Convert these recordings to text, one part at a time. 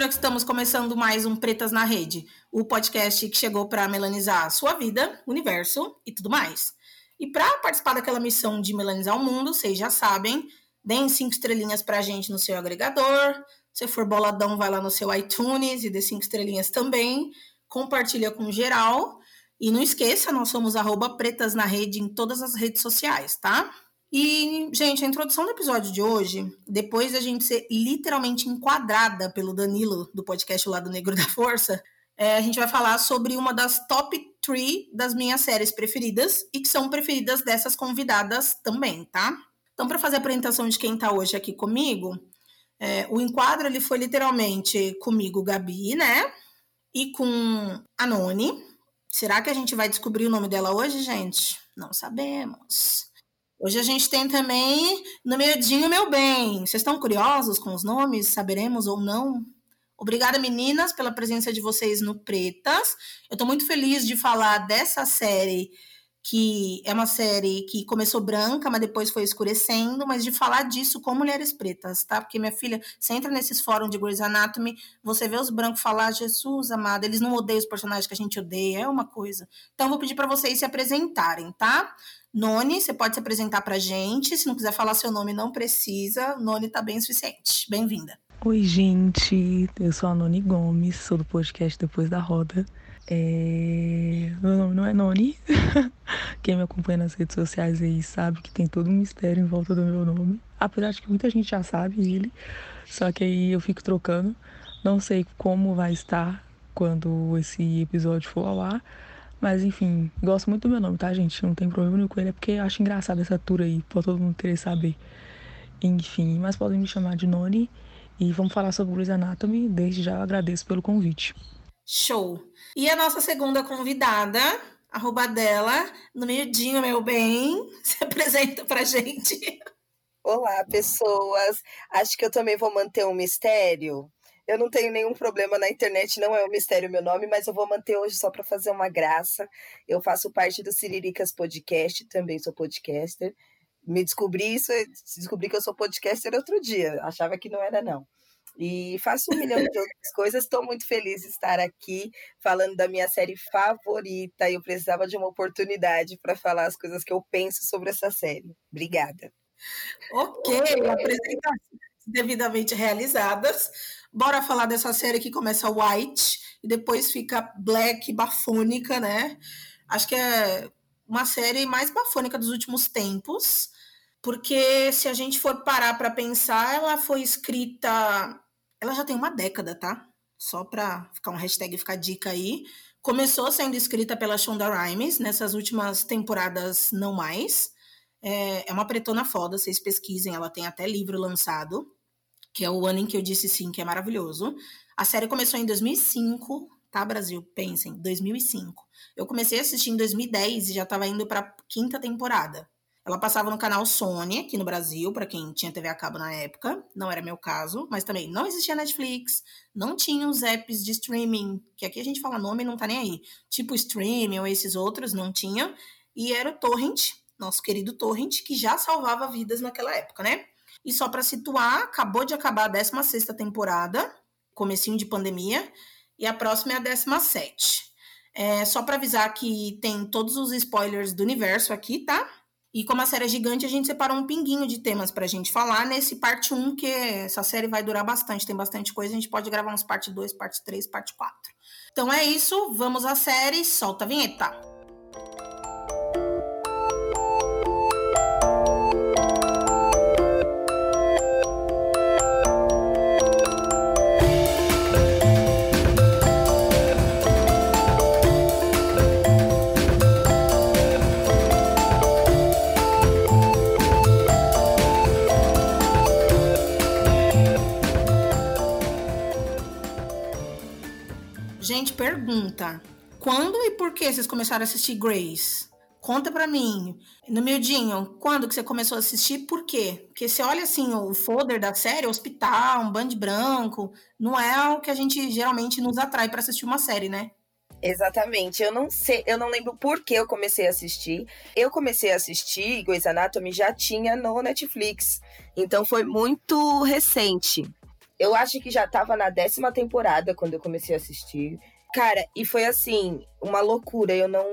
Segura que estamos começando mais um Pretas na Rede, o podcast que chegou para melanizar a sua vida, universo e tudo mais. E para participar daquela missão de melanizar o mundo, vocês já sabem, deem cinco estrelinhas para a gente no seu agregador. Se for boladão, vai lá no seu iTunes e dê cinco estrelinhas também. Compartilha com geral. E não esqueça, nós somos arroba pretas na rede em todas as redes sociais, tá? E, gente, a introdução do episódio de hoje, depois da gente ser literalmente enquadrada pelo Danilo do podcast Lado Negro da Força, é, a gente vai falar sobre uma das top 3 das minhas séries preferidas e que são preferidas dessas convidadas também, tá? Então, para fazer a apresentação de quem tá hoje aqui comigo, é, o enquadro ele foi literalmente comigo, Gabi, né? E com a Noni. Será que a gente vai descobrir o nome dela hoje, gente? Não sabemos. Hoje a gente tem também no Miudinho Meu Bem. Vocês estão curiosos com os nomes? Saberemos ou não? Obrigada, meninas, pela presença de vocês no Pretas. Eu estou muito feliz de falar dessa série, que é uma série que começou branca, mas depois foi escurecendo, mas de falar disso com mulheres pretas, tá? Porque, minha filha, você entra nesses fóruns de Grey's Anatomy, você vê os brancos falar, Jesus amado, eles não odeiam os personagens que a gente odeia, é uma coisa. Então, vou pedir para vocês se apresentarem, tá? Noni, você pode se apresentar para a gente. Se não quiser falar seu nome, não precisa. Noni está bem o suficiente. Bem-vinda. Oi, gente. Eu sou a Noni Gomes, sou do podcast Depois da Roda. É... Meu nome não é Noni. Quem me acompanha nas redes sociais aí sabe que tem todo um mistério em volta do meu nome. Apesar de que muita gente já sabe ele. Só que aí eu fico trocando. Não sei como vai estar quando esse episódio for ao ar. Mas enfim, gosto muito do meu nome, tá, gente? Não tem problema nenhum com ele, é porque eu acho engraçado essa tour aí, pra todo mundo querer saber. Enfim, mas podem me chamar de Noni e vamos falar sobre Grey's Anatomy. Desde já eu agradeço pelo convite. Show! E a nossa segunda convidada, arroba dela, no miudinho, meu bem, se apresenta pra gente. Olá, pessoas. Acho que eu também vou manter um mistério. Eu não tenho nenhum problema na internet, não é um mistério meu nome, mas eu vou manter hoje só para fazer uma graça. Eu faço parte do Siriricas Podcast, também sou podcaster. Me descobri isso, descobri que eu sou podcaster outro dia, achava que não era não. E faço um milhão de outras coisas. Estou muito feliz de estar aqui falando da minha série favorita. Eu precisava de uma oportunidade para falar as coisas que eu penso sobre essa série. Obrigada. Ok, apresentações devidamente realizadas. Bora falar dessa série que começa white e depois fica black, bafônica, né? Acho que é uma série mais bafônica dos últimos tempos, porque se a gente for parar para pensar, ela foi escrita, ela já tem uma década, tá? Só para ficar um hashtag ficar dica aí. Começou sendo escrita pela Shonda Rhimes, nessas últimas temporadas não mais. É, é uma pretona foda, vocês pesquisem, ela tem até livro lançado que é o ano em que eu disse sim, que é maravilhoso. A série começou em 2005, tá, Brasil? Pensem, 2005. Eu comecei a assistir em 2010 e já estava indo para quinta temporada. Ela passava no canal Sony, aqui no Brasil, para quem tinha TV a cabo na época. Não era meu caso, mas também não existia Netflix, não tinha os apps de streaming, que aqui a gente fala nome e não tá nem aí. Tipo streaming ou esses outros, não tinha. E era o Torrent, nosso querido Torrent, que já salvava vidas naquela época, né? E só para situar, acabou de acabar a 16 temporada, comecinho de pandemia, e a próxima é a 17. É, só para avisar que tem todos os spoilers do universo aqui, tá? E como a série é gigante, a gente separou um pinguinho de temas pra gente falar nesse parte 1, que essa série vai durar bastante, tem bastante coisa, a gente pode gravar uns parte 2, parte 3, parte 4. Então é isso, vamos à série, solta a vinheta. Pergunta. Quando e por que vocês começaram a assistir Grace? Conta pra mim. No miudinho, quando que você começou a assistir? Por quê? Porque você olha assim, o folder da série, hospital, um band branco, não é o que a gente geralmente nos atrai para assistir uma série, né? Exatamente. Eu não sei, eu não lembro por que eu comecei a assistir. Eu comecei a assistir Grey's Anatomy já tinha no Netflix. Então foi muito recente. Eu acho que já tava na décima temporada quando eu comecei a assistir. Cara, e foi assim, uma loucura. Eu não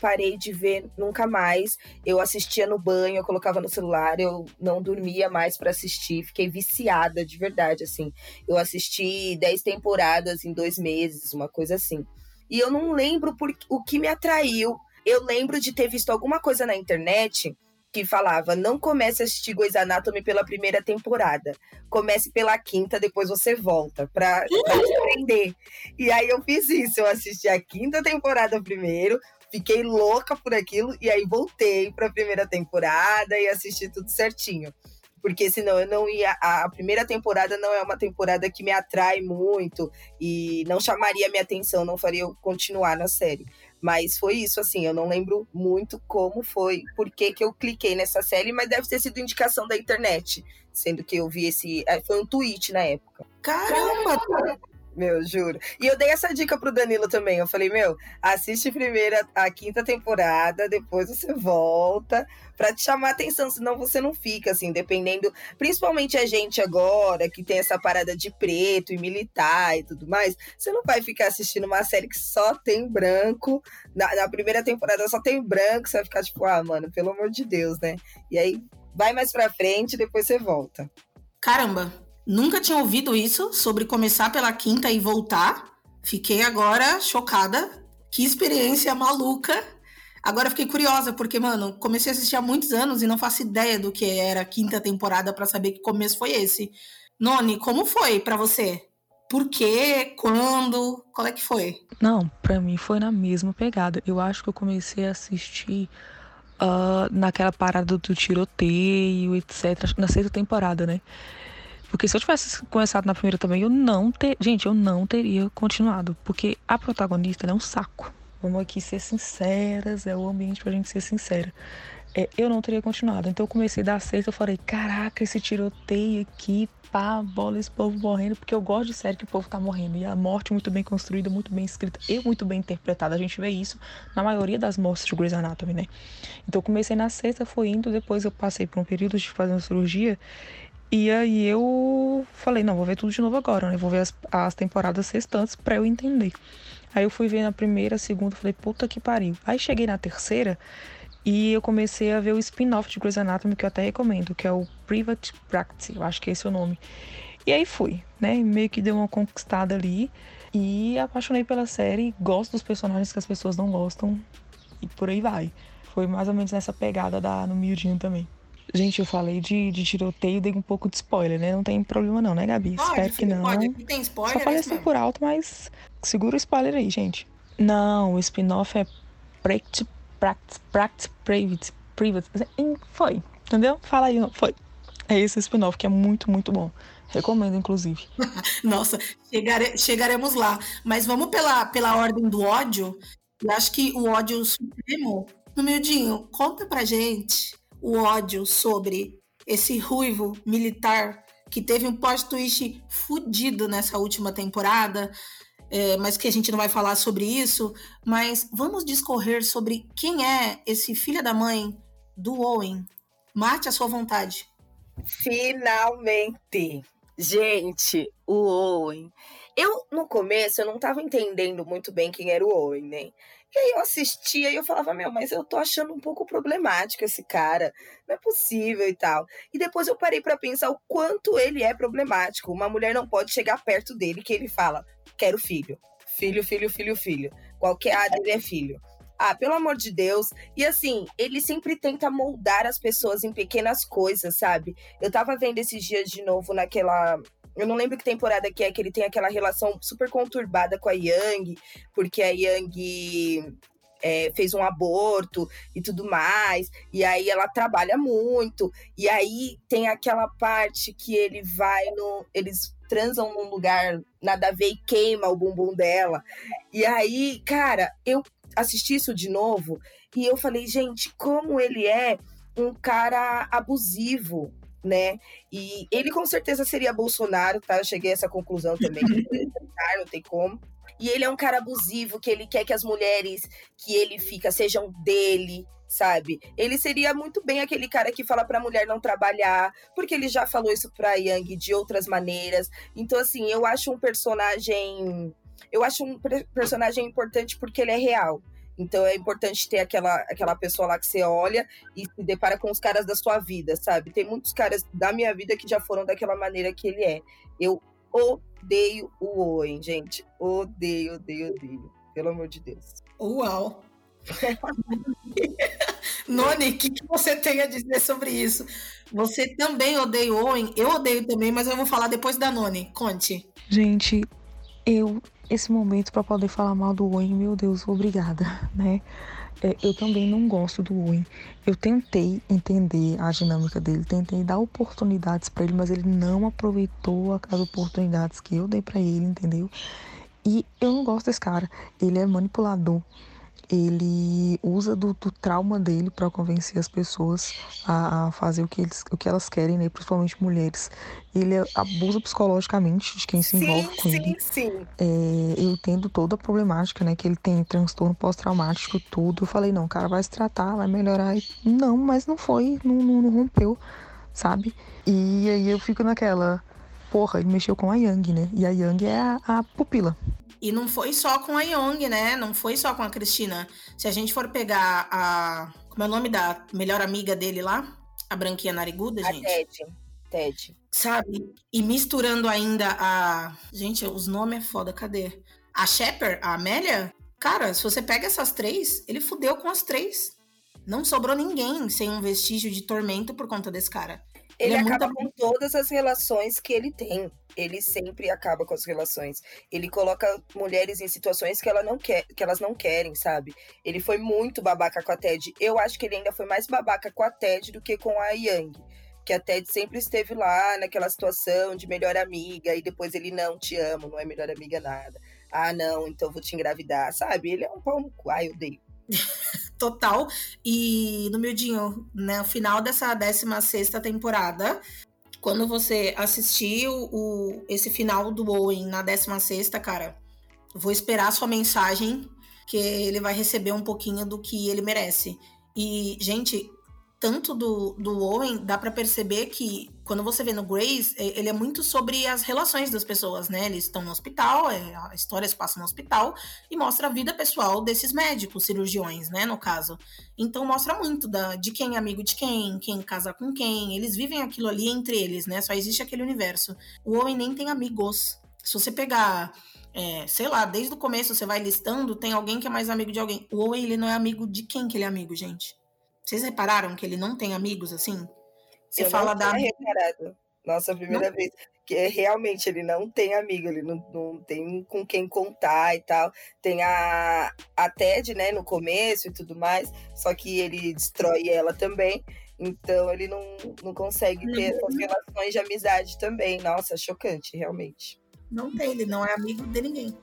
parei de ver nunca mais. Eu assistia no banho, eu colocava no celular, eu não dormia mais para assistir. Fiquei viciada, de verdade, assim. Eu assisti dez temporadas em dois meses, uma coisa assim. E eu não lembro por, o que me atraiu. Eu lembro de ter visto alguma coisa na internet que falava: não comece a assistir Grey's Anatomy pela primeira temporada. Comece pela quinta, depois você volta pra, pra aprender. E aí eu fiz isso. Eu assisti a quinta temporada primeiro, fiquei louca por aquilo, e aí voltei pra primeira temporada e assisti tudo certinho. Porque senão eu não ia. A primeira temporada não é uma temporada que me atrai muito e não chamaria minha atenção, não faria eu continuar na série. Mas foi isso, assim, eu não lembro muito como foi, por que, eu cliquei nessa série, mas deve ter sido indicação da internet. Sendo que eu vi esse. É, foi um tweet na época. Caramba! Meu, juro. E eu dei essa dica pro Danilo também. Eu falei, meu, assiste primeiro a, a quinta temporada, depois você volta para te chamar atenção, senão você não fica, assim, dependendo. Principalmente a gente agora, que tem essa parada de preto e militar e tudo mais, você não vai ficar assistindo uma série que só tem branco. Na, na primeira temporada só tem branco, você vai ficar tipo, ah, mano, pelo amor de Deus, né? E aí vai mais pra frente, depois você volta. Caramba, Nunca tinha ouvido isso sobre começar pela quinta e voltar. Fiquei agora chocada. Que experiência maluca. Agora fiquei curiosa, porque, mano, comecei a assistir há muitos anos e não faço ideia do que era a quinta temporada para saber que começo foi esse. Noni, como foi para você? Por quê? Quando? Qual é que foi? Não, para mim foi na mesma pegada. Eu acho que eu comecei a assistir uh, naquela parada do tiroteio, etc. Na sexta temporada, né? Porque se eu tivesse começado na primeira também, eu não ter. Gente, eu não teria continuado. Porque a protagonista é um saco. Vamos aqui ser sinceras, é o ambiente pra gente ser sincera. É, eu não teria continuado. Então eu comecei da sexta, eu falei, caraca, esse tiroteio aqui, pá, bola, esse povo morrendo, porque eu gosto de série que o povo tá morrendo. E a morte muito bem construída, muito bem escrita e muito bem interpretada. A gente vê isso na maioria das mortes de Grey's Anatomy, né? Então eu comecei na sexta, foi indo, depois eu passei por um período de fazer uma cirurgia e aí eu falei, não, vou ver tudo de novo agora, né? Vou ver as, as temporadas restantes para eu entender. Aí eu fui ver na primeira, segunda, falei, puta que pariu. Aí cheguei na terceira e eu comecei a ver o spin-off de Grey's Anatomy, que eu até recomendo, que é o Private Practice, eu acho que é esse o nome. E aí fui, né? Meio que deu uma conquistada ali. E apaixonei pela série, gosto dos personagens que as pessoas não gostam. E por aí vai. Foi mais ou menos nessa pegada da no miudinho também. Gente, eu falei de, de tiroteio, dei um pouco de spoiler, né? Não tem problema não, né, Gabi? Pode, Espero que não. Pode, tem spoiler. Só falei assim por alto, mas segura o spoiler aí, gente. Não, o spin-off é Practice, Practice, Practice Private, Private. Foi, entendeu? Fala aí, foi. É esse spin-off que é muito, muito bom. Recomendo, inclusive. Nossa, chegare, chegaremos lá. Mas vamos pela, pela ordem do ódio. Eu acho que o ódio supremo. No miudinho, conta pra gente o ódio sobre esse ruivo militar que teve um plot twist fudido nessa última temporada, é, mas que a gente não vai falar sobre isso. Mas vamos discorrer sobre quem é esse filho da mãe do Owen. Mate a sua vontade. Finalmente! Gente, o Owen. Eu, no começo, eu não tava entendendo muito bem quem era o Owen, né? E aí eu assistia e eu falava, meu, mas eu tô achando um pouco problemático esse cara. Não é possível e tal. E depois eu parei para pensar o quanto ele é problemático. Uma mulher não pode chegar perto dele que ele fala, quero filho. Filho, filho, filho, filho. Qualquer A dele é filho. Ah, pelo amor de Deus. E assim, ele sempre tenta moldar as pessoas em pequenas coisas, sabe? Eu tava vendo esses dias de novo naquela eu não lembro que temporada que é que ele tem aquela relação super conturbada com a Yang, porque a Yang é, fez um aborto e tudo mais, e aí ela trabalha muito, e aí tem aquela parte que ele vai no. Eles transam num lugar nada a ver e queima o bumbum dela. E aí, cara, eu assisti isso de novo e eu falei, gente, como ele é um cara abusivo, né? E ele com certeza seria Bolsonaro, tá? Eu cheguei a essa conclusão também. não tem como. E ele é um cara abusivo, que ele quer que as mulheres que ele fica sejam dele, sabe? Ele seria muito bem aquele cara que fala pra mulher não trabalhar, porque ele já falou isso pra Yang de outras maneiras. Então, assim, eu acho um personagem. Eu acho um personagem importante porque ele é real. Então é importante ter aquela, aquela pessoa lá que você olha e se depara com os caras da sua vida, sabe? Tem muitos caras da minha vida que já foram daquela maneira que ele é. Eu odeio o Owen, gente. Odeio, odeio, odeio. Pelo amor de Deus. Uau! Noni, o que, que, você tem a dizer sobre isso? Você também odeia o Owen? Eu odeio também, mas eu vou falar depois da Noni. Conte. Gente, eu, esse momento para poder falar mal do Owen, meu Deus, obrigada, né? É, eu também não gosto do Owen. Eu tentei entender a dinâmica dele, tentei dar oportunidades para ele, mas ele não aproveitou as oportunidades que eu dei para ele, entendeu? E eu não gosto desse cara. Ele é manipulador ele usa do, do trauma dele para convencer as pessoas a, a, fazer o que, eles, o que elas querem, né? principalmente mulheres. Ele abusa psicologicamente de quem se envolve sim, com sim, ele. Sim, é, eu entendo toda a problemática, né? Que ele tem transtorno pós-traumático, tudo. Eu falei, não, o cara vai se tratar, vai melhorar. Não, mas não foi, não, não, não rompeu, sabe? E aí eu fico naquela porra, ele mexeu com a Yang, né? E a Yang é a, a pupila. E não foi só com a Young, né? Não foi só com a Cristina. Se a gente for pegar a. Como é o nome da melhor amiga dele lá? A branquinha nariguda, a gente? Ted. Ted. Sabe? E misturando ainda a. Gente, os nomes é foda, cadê? A Shepard, a Amélia. Cara, se você pega essas três, ele fudeu com as três. Não sobrou ninguém sem um vestígio de tormento por conta desse cara. Ele, ele é acaba muito... com todas as relações que ele tem. Ele sempre acaba com as relações. Ele coloca mulheres em situações que, ela não quer, que elas não querem, sabe? Ele foi muito babaca com a Ted. Eu acho que ele ainda foi mais babaca com a Ted do que com a Yang. Que a Ted sempre esteve lá naquela situação de melhor amiga, e depois ele não te amo, não é melhor amiga nada. Ah, não, então vou te engravidar, sabe? Ele é um pau no cu. Ai, eu odeio. Total. E no Mildinho, né, no final dessa 16 temporada, quando você assistiu o, esse final do Owen na 16, cara, vou esperar a sua mensagem, que ele vai receber um pouquinho do que ele merece. E, gente, tanto do, do Owen, dá para perceber que quando você vê no Grace, é, ele é muito sobre as relações das pessoas, né? Eles estão no hospital, é, a história se passa no hospital e mostra a vida pessoal desses médicos, cirurgiões, né? No caso. Então mostra muito da, de quem é amigo de quem, quem casa com quem. Eles vivem aquilo ali entre eles, né? Só existe aquele universo. O Owen nem tem amigos. Se você pegar é, sei lá, desde o começo você vai listando, tem alguém que é mais amigo de alguém. O Owen, ele não é amigo de quem que ele é amigo, gente? Vocês repararam que ele não tem amigos assim? Você fala da. Reparado. Nossa, a primeira não... vez. Que é, realmente ele não tem amigo, ele não, não tem com quem contar e tal. Tem a, a Ted, né, no começo e tudo mais, só que ele destrói ela também. Então ele não, não consegue ter uhum. essas relações de amizade também. Nossa, chocante, realmente. Não tem, ele não é amigo de ninguém.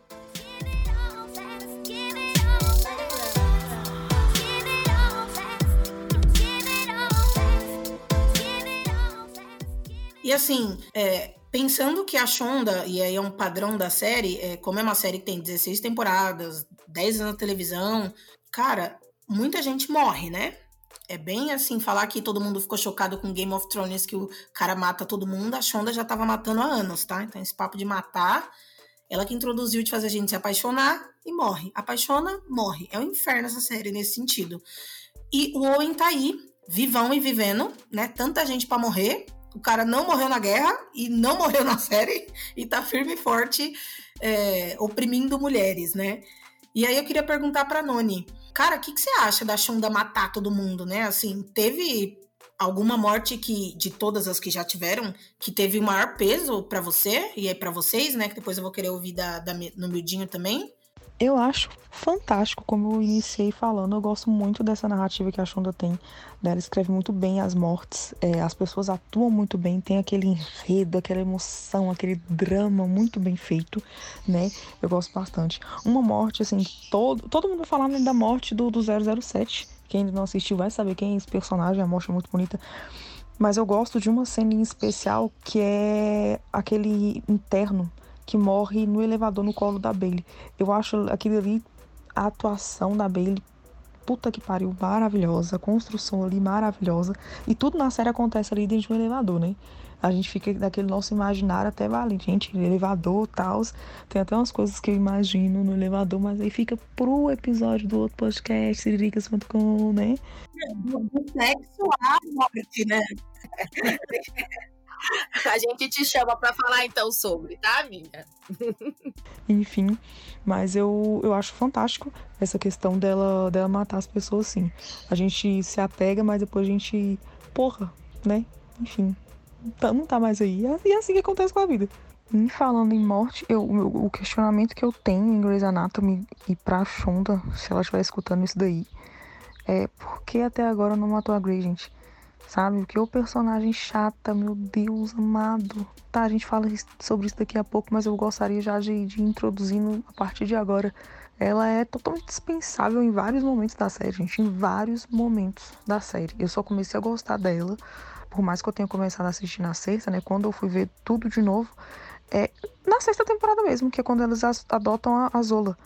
E assim, é, pensando que a Shonda, e aí é um padrão da série, é, como é uma série que tem 16 temporadas, 10 anos na televisão, cara, muita gente morre, né? É bem assim, falar que todo mundo ficou chocado com Game of Thrones, que o cara mata todo mundo, a Shonda já tava matando há anos, tá? Então esse papo de matar, ela que introduziu de fazer a gente se apaixonar e morre. Apaixona, morre. É um inferno essa série nesse sentido. E o Owen tá aí, vivão e vivendo, né? Tanta gente para morrer, o cara não morreu na guerra e não morreu na série e tá firme e forte é, oprimindo mulheres, né? E aí eu queria perguntar pra Noni, cara, o que, que você acha da Shonda matar todo mundo, né? Assim, teve alguma morte que de todas as que já tiveram que teve o maior peso para você e aí para vocês, né? Que depois eu vou querer ouvir da, da no Mildinho também. Eu acho fantástico, como eu iniciei falando, eu gosto muito dessa narrativa que a Shonda tem. Né? Ela escreve muito bem as mortes, é, as pessoas atuam muito bem, tem aquele enredo, aquela emoção, aquele drama muito bem feito, né? Eu gosto bastante. Uma morte, assim, todo, todo mundo falando da morte do, do 007. Quem não assistiu vai saber quem é esse personagem, a morte é muito bonita. Mas eu gosto de uma cena em especial que é aquele interno que morre no elevador no colo da Bailey. Eu acho aquilo ali, a atuação da Bailey, puta que pariu, maravilhosa. A construção ali maravilhosa. E tudo na série acontece ali dentro de um elevador, né? A gente fica daquele nosso imaginário até vale, gente, elevador, tal. Tem até umas coisas que eu imagino no elevador, mas aí fica pro episódio do outro podcast, siriricas.com, né? Do sexo à morte, né? A gente te chama para falar então sobre, tá, amiga? Enfim, mas eu, eu acho fantástico essa questão dela, dela matar as pessoas, sim. A gente se apega, mas depois a gente. Porra, né? Enfim, tá, não tá mais aí. E é assim que acontece com a vida. E falando em morte, eu, o, o questionamento que eu tenho em Grey's Anatomy e pra Shonda, se ela estiver escutando isso daí, é por que até agora não matou a Grey, gente? Sabe? Porque o personagem chata, meu Deus amado. Tá, a gente fala sobre isso daqui a pouco, mas eu gostaria já de, de introduzindo a partir de agora. Ela é totalmente dispensável em vários momentos da série, gente. Em vários momentos da série. Eu só comecei a gostar dela por mais que eu tenha começado a assistir na sexta, né? Quando eu fui ver tudo de novo, é na sexta temporada mesmo, que é quando eles adotam a, a Zola.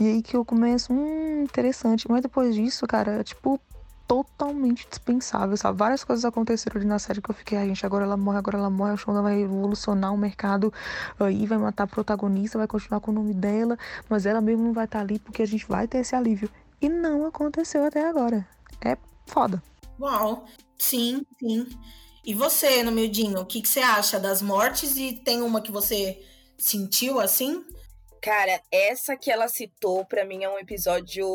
E aí que eu começo, hum, interessante. Mas depois disso, cara, tipo totalmente dispensável, sabe? Várias coisas aconteceram ali na série que eu fiquei, a gente, agora ela morre, agora ela morre, a Shonda vai revolucionar o mercado aí, vai matar a protagonista, vai continuar com o nome dela, mas ela mesmo não vai estar ali porque a gente vai ter esse alívio. E não aconteceu até agora. É foda. Uau, sim, sim. E você, no miudinho, o que, que você acha das mortes? E tem uma que você sentiu assim? Cara, essa que ela citou, para mim é um episódio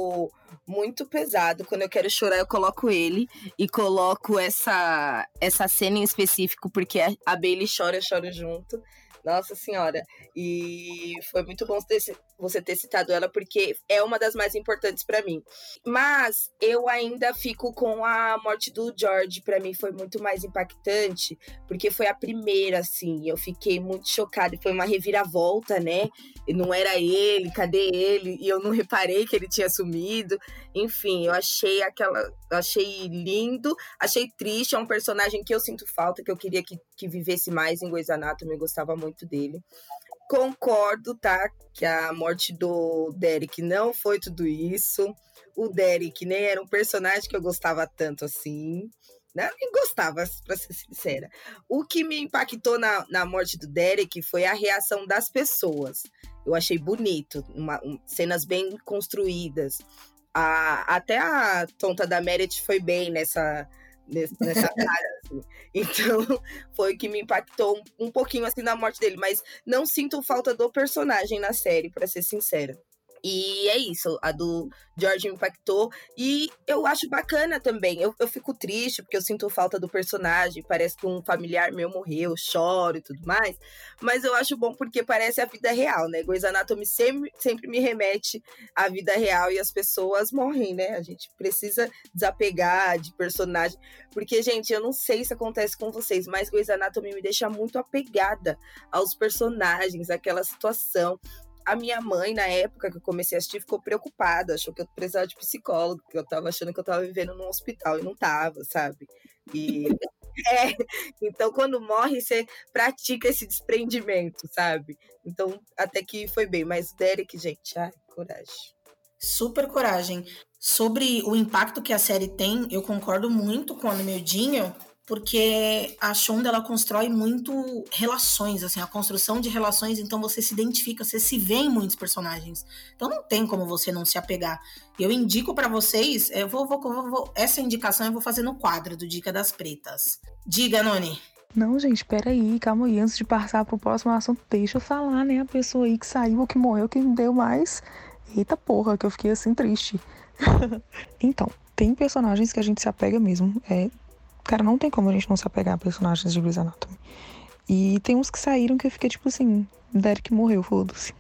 muito pesado. Quando eu quero chorar, eu coloco ele e coloco essa essa cena em específico, porque a Bailey chora, eu choro junto. Nossa Senhora. E foi muito bom ter, você ter citado ela, porque é uma das mais importantes para mim. Mas eu ainda fico com a morte do George. Para mim foi muito mais impactante, porque foi a primeira, assim. Eu fiquei muito chocada. Foi uma reviravolta, né? Não era ele, cadê ele? E eu não reparei que ele tinha sumido. Enfim, eu achei aquela. Eu achei lindo, achei triste. É um personagem que eu sinto falta, que eu queria que, que vivesse mais em Grey's. Eu gostava muito dele. Concordo, tá? Que a morte do Derek não foi tudo isso. O Derek nem era um personagem que eu gostava tanto assim. Né? Nem gostava, pra ser sincera. O que me impactou na, na morte do Derek foi a reação das pessoas. Eu achei bonito, uma, um, cenas bem construídas. A, até a tonta da Meredith foi bem nessa, nessa cara, assim. Então, foi o que me impactou um, um pouquinho, assim, na morte dele. Mas não sinto falta do personagem na série, para ser sincera. E é isso, a do George me impactou. E eu acho bacana também. Eu, eu fico triste porque eu sinto falta do personagem. Parece que um familiar meu morreu, choro e tudo mais. Mas eu acho bom porque parece a vida real, né? Grey's Anatomy sempre, sempre me remete à vida real e as pessoas morrem, né? A gente precisa desapegar de personagem. Porque, gente, eu não sei se acontece com vocês, mas Grey's Anatomy me deixa muito apegada aos personagens, àquela situação a minha mãe, na época que eu comecei a assistir, ficou preocupada, achou que eu precisava de psicólogo, que eu tava achando que eu tava vivendo num hospital e não tava, sabe? E é, então quando morre, você pratica esse desprendimento, sabe? Então, até que foi bem, mas Derek, gente, ai, coragem. Super coragem. Sobre o impacto que a série tem, eu concordo muito com o Mildinho, porque a Shonda ela constrói muito relações, assim, a construção de relações, então você se identifica, você se vê em muitos personagens. Então não tem como você não se apegar. Eu indico para vocês, eu vou, vou, vou, essa indicação eu vou fazer no quadro do Dica das Pretas. Diga, Noni. Não, gente, peraí, calma aí. Antes de passar pro próximo assunto, deixa eu falar, né? A pessoa aí que saiu, que morreu, que não deu mais. Eita porra, que eu fiquei assim triste. então, tem personagens que a gente se apega mesmo. É, Cara, não tem como a gente não se apegar a personagens de Grey's Anatomy. E tem uns que saíram que eu fiquei tipo assim, Derek morreu, foda-se.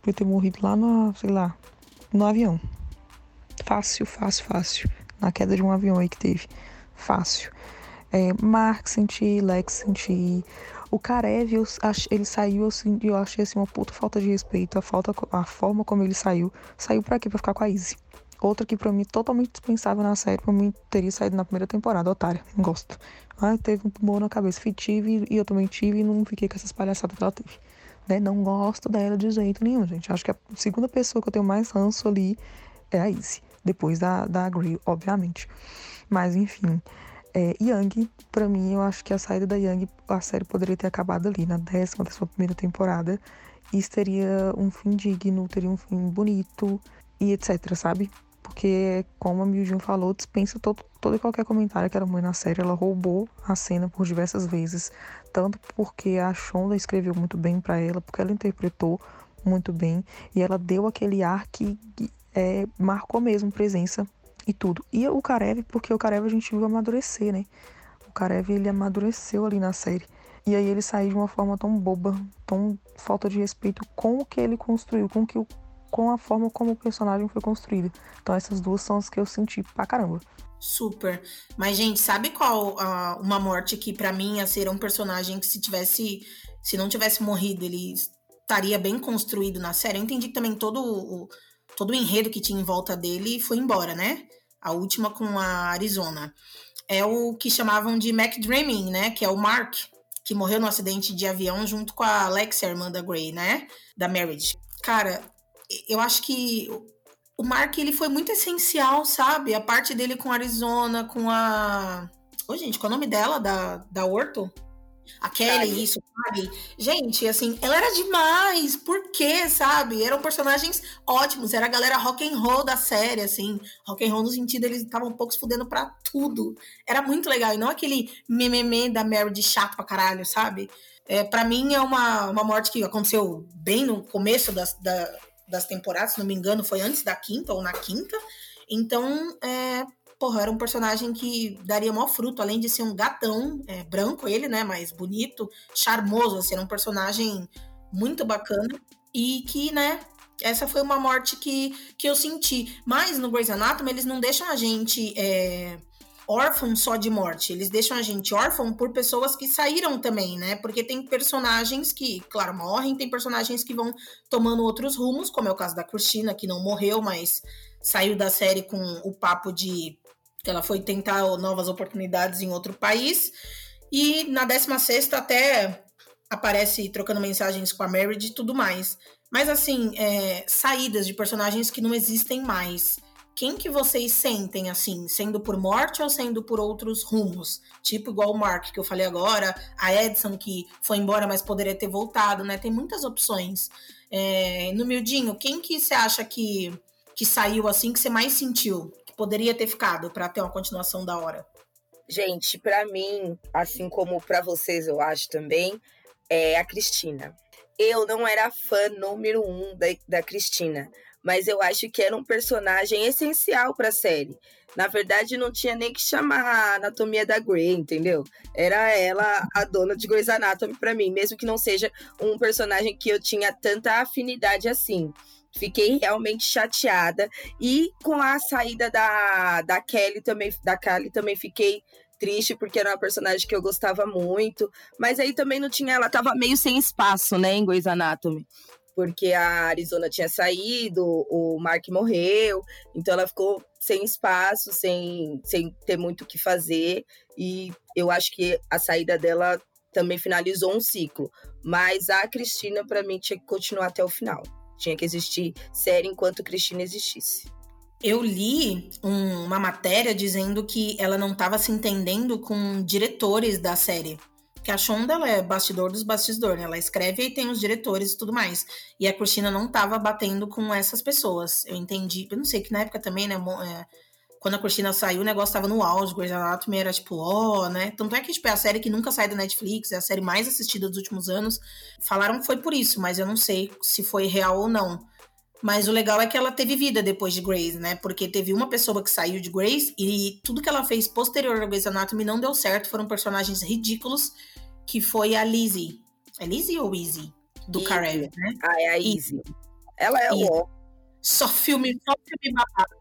Podia ter morrido lá no, sei lá, no avião. Fácil, fácil, fácil. Na queda de um avião aí que teve. Fácil. É, Mark senti, Lex senti. O Karev, eu, ele saiu assim, eu achei assim uma puta falta de respeito. A, falta, a forma como ele saiu. Saiu pra quê? Pra ficar com a Izzy. Outra que pra mim totalmente dispensável na série, pra mim teria saído na primeira temporada, otária, não gosto. Ah, teve um tumor na cabeça, tive e eu também tive e não fiquei com essas palhaçadas que ela teve. né? Não gosto dela de jeito nenhum, gente. Acho que a segunda pessoa que eu tenho mais ranço ali é a Izzy. Depois da, da Grey, obviamente. Mas, enfim. É, Yang, para mim, eu acho que a saída da Yang, a série poderia ter acabado ali, na décima, décima primeira temporada. E teria um fim digno, teria um fim bonito e etc, sabe? Porque, como a Miljin falou, dispensa todo, todo e qualquer comentário que era mãe na série. Ela roubou a cena por diversas vezes. Tanto porque a Shonda escreveu muito bem para ela, porque ela interpretou muito bem. E ela deu aquele ar que é, marcou mesmo presença e tudo. E o Karev, porque o Karev a gente viu amadurecer, né? O Karev, ele amadureceu ali na série. E aí ele saiu de uma forma tão boba, tão falta de respeito com o que ele construiu, com, que o, com a forma como o personagem foi construído. Então essas duas são as que eu senti pra caramba. Super. Mas, gente, sabe qual uma morte que para mim ia ser um personagem que se tivesse. Se não tivesse morrido, ele estaria bem construído na série? Eu entendi que também todo o, todo o enredo que tinha em volta dele foi embora, né? A última com a Arizona. É o que chamavam de Mac Dreaming, né? Que é o Mark, que morreu no acidente de avião junto com a Alexia, irmã da Grey, né? Da Marriage. Cara, eu acho que o Mark ele foi muito essencial, sabe? A parte dele com a Arizona, com a. Ô, gente, qual é o nome dela? Da, da Orto? A Kelly, isso, sabe? Gente, assim, ela era demais. Por quê, sabe? Eram personagens ótimos. Era a galera rock and roll da série, assim. Rock and roll no sentido, eles estavam um pouco se fudendo pra tudo. Era muito legal. E não aquele mememe da Mary de chato pra caralho, sabe? É, para mim é uma, uma morte que aconteceu bem no começo das, da, das temporadas, se não me engano, foi antes da quinta ou na quinta. Então, é, porra, era um personagem que daria maior fruto, além de ser um gatão, é, branco ele, né, mais bonito, charmoso, assim, era um personagem muito bacana e que, né, essa foi uma morte que, que eu senti. Mas no Grey's Anatomy eles não deixam a gente é, órfão só de morte, eles deixam a gente órfão por pessoas que saíram também, né? Porque tem personagens que, claro, morrem, tem personagens que vão tomando outros rumos, como é o caso da Cristina, que não morreu, mas saiu da série com o papo de ela foi tentar novas oportunidades em outro país. E na 16 até aparece trocando mensagens com a Meredith e tudo mais. Mas assim, é, saídas de personagens que não existem mais. Quem que vocês sentem, assim, sendo por morte ou sendo por outros rumos? Tipo igual o Mark, que eu falei agora, a Edson, que foi embora, mas poderia ter voltado, né? Tem muitas opções. É, no Mildinho, quem que você acha que, que saiu assim, que você mais sentiu? poderia ter ficado para ter uma continuação da hora? Gente, para mim, assim como para vocês, eu acho também, é a Cristina. Eu não era fã número um da, da Cristina, mas eu acho que era um personagem essencial para a série. Na verdade, não tinha nem que chamar a anatomia da Grey, entendeu? Era ela a dona de Grey's Anatomy para mim, mesmo que não seja um personagem que eu tinha tanta afinidade assim. Fiquei realmente chateada. E com a saída da, da Kelly também, da Kelly também fiquei triste, porque era uma personagem que eu gostava muito. Mas aí também não tinha, ela tava meio sem espaço, né, em Grey's Anatomy. Porque a Arizona tinha saído, o Mark morreu, então ela ficou sem espaço, sem, sem ter muito o que fazer. E eu acho que a saída dela também finalizou um ciclo. Mas a Cristina, para mim, tinha que continuar até o final. Tinha que existir série enquanto Cristina existisse. Eu li um, uma matéria dizendo que ela não estava se entendendo com diretores da série. Que a Shonda ela é bastidor dos bastidores, né? Ela escreve e tem os diretores e tudo mais. E a Cristina não estava batendo com essas pessoas. Eu entendi. Eu não sei que na época também, né? É, quando a Cristina saiu, o negócio tava no auge, Grey's Anatomy era tipo, ó, oh, né? Tanto é que, tipo, é a série que nunca sai da Netflix, é a série mais assistida dos últimos anos. Falaram que foi por isso, mas eu não sei se foi real ou não. Mas o legal é que ela teve vida depois de Grey's, né? Porque teve uma pessoa que saiu de Grey's e tudo que ela fez posterior a Grey's Anatomy não deu certo. Foram personagens ridículos, que foi a Lizzie. É Lizzie ou Easy? Do Karev, né? Ah, é a Easy. Ela é o... Só filme, só filme babado.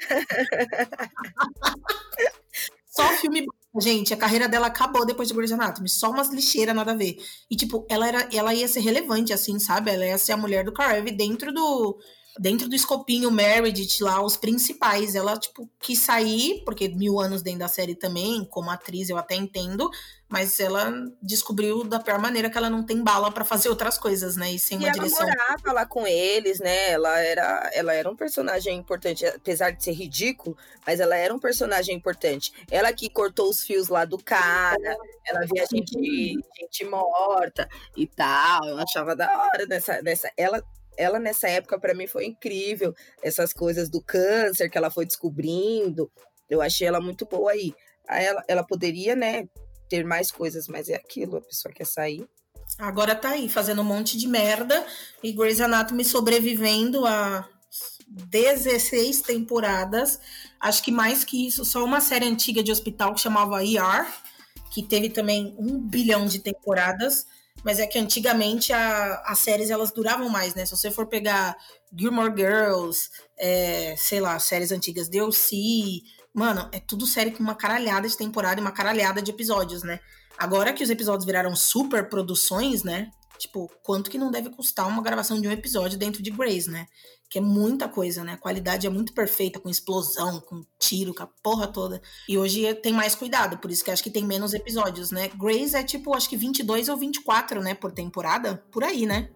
Só filme Gente, a carreira dela acabou depois de Grey's Anatomy. Só umas lixeiras, nada a ver. E, tipo, ela, era, ela ia ser relevante, assim, sabe? Ela ia ser a mulher do Karev dentro do, dentro do escopinho Meredith lá, os principais, ela, tipo, quis sair, porque mil anos dentro da série também, como atriz eu até entendo, mas ela descobriu da pior maneira que ela não tem bala para fazer outras coisas, né? E sem e uma ela direção. morava lá com eles, né? Ela era, ela era um personagem importante, apesar de ser ridículo, mas ela era um personagem importante. Ela que cortou os fios lá do cara, ela via gente, gente morta e tal. Eu achava da hora nessa, nessa. Ela ela nessa época para mim foi incrível, essas coisas do câncer que ela foi descobrindo. Eu achei ela muito boa aí. Ela, ela poderia, né, ter mais coisas, mas é aquilo, a pessoa quer sair. Agora tá aí, fazendo um monte de merda e Grey's Anatomy sobrevivendo a 16 temporadas. Acho que mais que isso, só uma série antiga de hospital que chamava ER, que teve também um bilhão de temporadas. Mas é que antigamente a, as séries elas duravam mais, né? Se você for pegar Gilmore Girls, é, sei lá, séries antigas, DLC, mano, é tudo série com uma caralhada de temporada e uma caralhada de episódios, né? Agora que os episódios viraram super produções, né? Tipo, quanto que não deve custar uma gravação de um episódio dentro de Grace, né? Que é muita coisa, né? A qualidade é muito perfeita, com explosão, com tiro, com a porra toda. E hoje tem mais cuidado, por isso que acho que tem menos episódios, né? Grace é tipo, acho que 22 ou 24, né? Por temporada, por aí, né?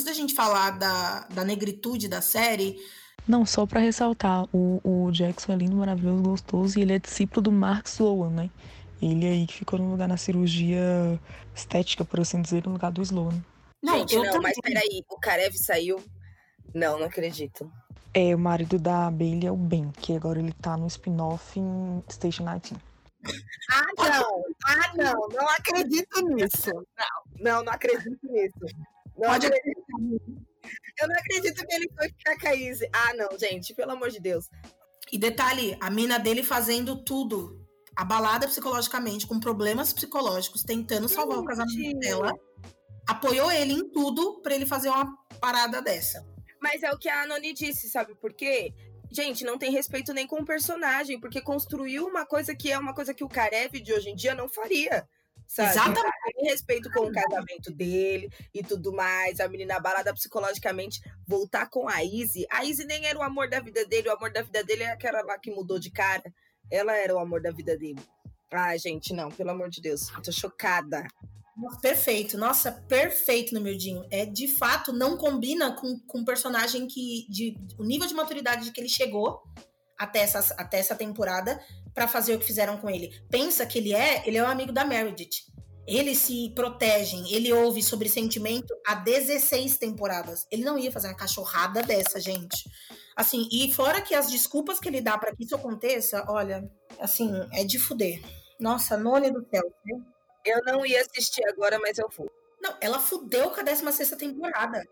Antes da gente falar da, da negritude da série, Não, só pra ressaltar, o, o Jackson é lindo, maravilhoso, gostoso e ele é discípulo do Mark Sloan, né? Ele aí que ficou no lugar na cirurgia estética, por assim dizer, no lugar do Sloan. Não, Gente, eu não, também. mas peraí, o Karev saiu. Não, não acredito. É, o marido da Bailey é o Ben, que agora ele tá no spin-off em Station 19. Ah, não! Ah, não! Não acredito nisso! Não, não, não acredito nisso. Não Pode- acredito. Eu não acredito que ele foi ficar com a Izzy. Ah, não, gente, pelo amor de Deus. E detalhe, a mina dele fazendo tudo. Abalada psicologicamente, com problemas psicológicos, tentando salvar o casamento dela. Apoiou ele em tudo pra ele fazer uma parada dessa. Mas é o que a Anoni disse, sabe por quê? Gente, não tem respeito nem com o personagem, porque construiu uma coisa que é uma coisa que o Karev de hoje em dia não faria. Sabe? Exatamente. Tem respeito com o casamento dele e tudo mais. A menina abalada psicologicamente voltar com a Izzy. A Izzy nem era o amor da vida dele, o amor da vida dele é aquela lá que mudou de cara. Ela era o amor da vida dele. Ai, gente, não, pelo amor de Deus. Eu tô chocada. Perfeito, nossa, perfeito no Mildinho. É de fato não combina com, com personagem que. De, o nível de maturidade que ele chegou até essa, até essa temporada pra fazer o que fizeram com ele. Pensa que ele é, ele é um amigo da Meredith. Eles se protegem, ele ouve sobre sentimento há 16 temporadas. Ele não ia fazer uma cachorrada dessa, gente. Assim, e fora que as desculpas que ele dá pra que isso aconteça, olha, assim, é de fuder. Nossa, None do céu. né? Eu não ia assistir agora, mas eu vou. Não, ela fudeu com a 16 temporada.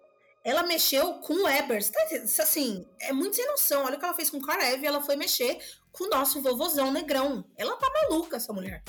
Ela mexeu com o Ebers. Tá, assim, é muito sem noção. Olha o que ela fez com o Karev. Ela foi mexer com o nosso vovozão negrão. Ela tá maluca, essa mulher.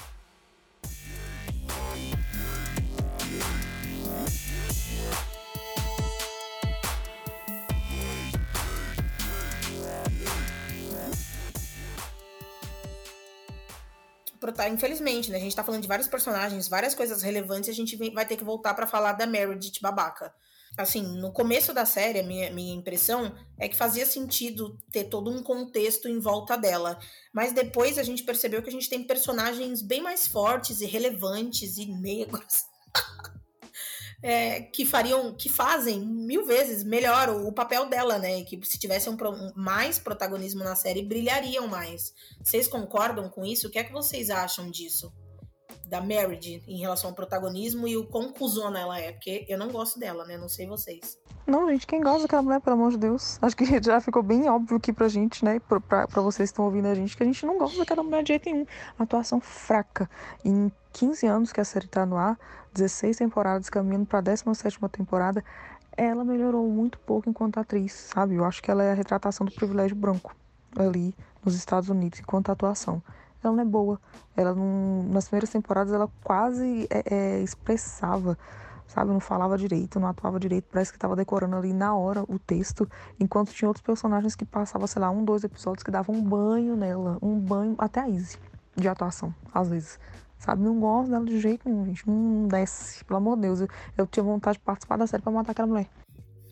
Infelizmente, né? A gente tá falando de vários personagens, várias coisas relevantes, a gente vai ter que voltar pra falar da Meredith babaca. Assim, no começo da série, a minha, minha impressão é que fazia sentido ter todo um contexto em volta dela. Mas depois a gente percebeu que a gente tem personagens bem mais fortes e relevantes e negros. é, que fariam, que fazem mil vezes melhor o, o papel dela, né? Que se tivessem um, um- mais protagonismo na série, brilhariam mais. Vocês concordam com isso? O que é que vocês acham disso? Da Meredith em relação ao protagonismo e o quão cuzona ela é? Porque eu não gosto dela, né? Não sei vocês. Não, gente, quem gosta daquela mulher, pelo amor de Deus? Acho que já ficou bem óbvio aqui pra gente, né? Pra, pra, vocês que estão ouvindo a gente, que a gente não gosta daquela mulher de jeito nenhum. Atuação fraca. Em 15 anos que a série tá no ar, 16 temporadas, caminhando pra 17 temporada, ela melhorou muito pouco enquanto atriz, sabe? Eu acho que ela é a retratação do privilégio branco ali nos Estados Unidos enquanto atuação. Ela não é boa. Ela não, nas primeiras temporadas ela quase é, é, expressava sabe? Não falava direito, não atuava direito, parece que estava decorando ali na hora o texto, enquanto tinha outros personagens que passavam, sei lá, um, dois episódios que davam um banho nela, um banho, até a Izzy, de atuação, às vezes. Sabe, não gosto dela de jeito nenhum, gente. Não desce, pelo amor de Deus. Eu, eu tinha vontade de participar da série pra matar aquela mulher.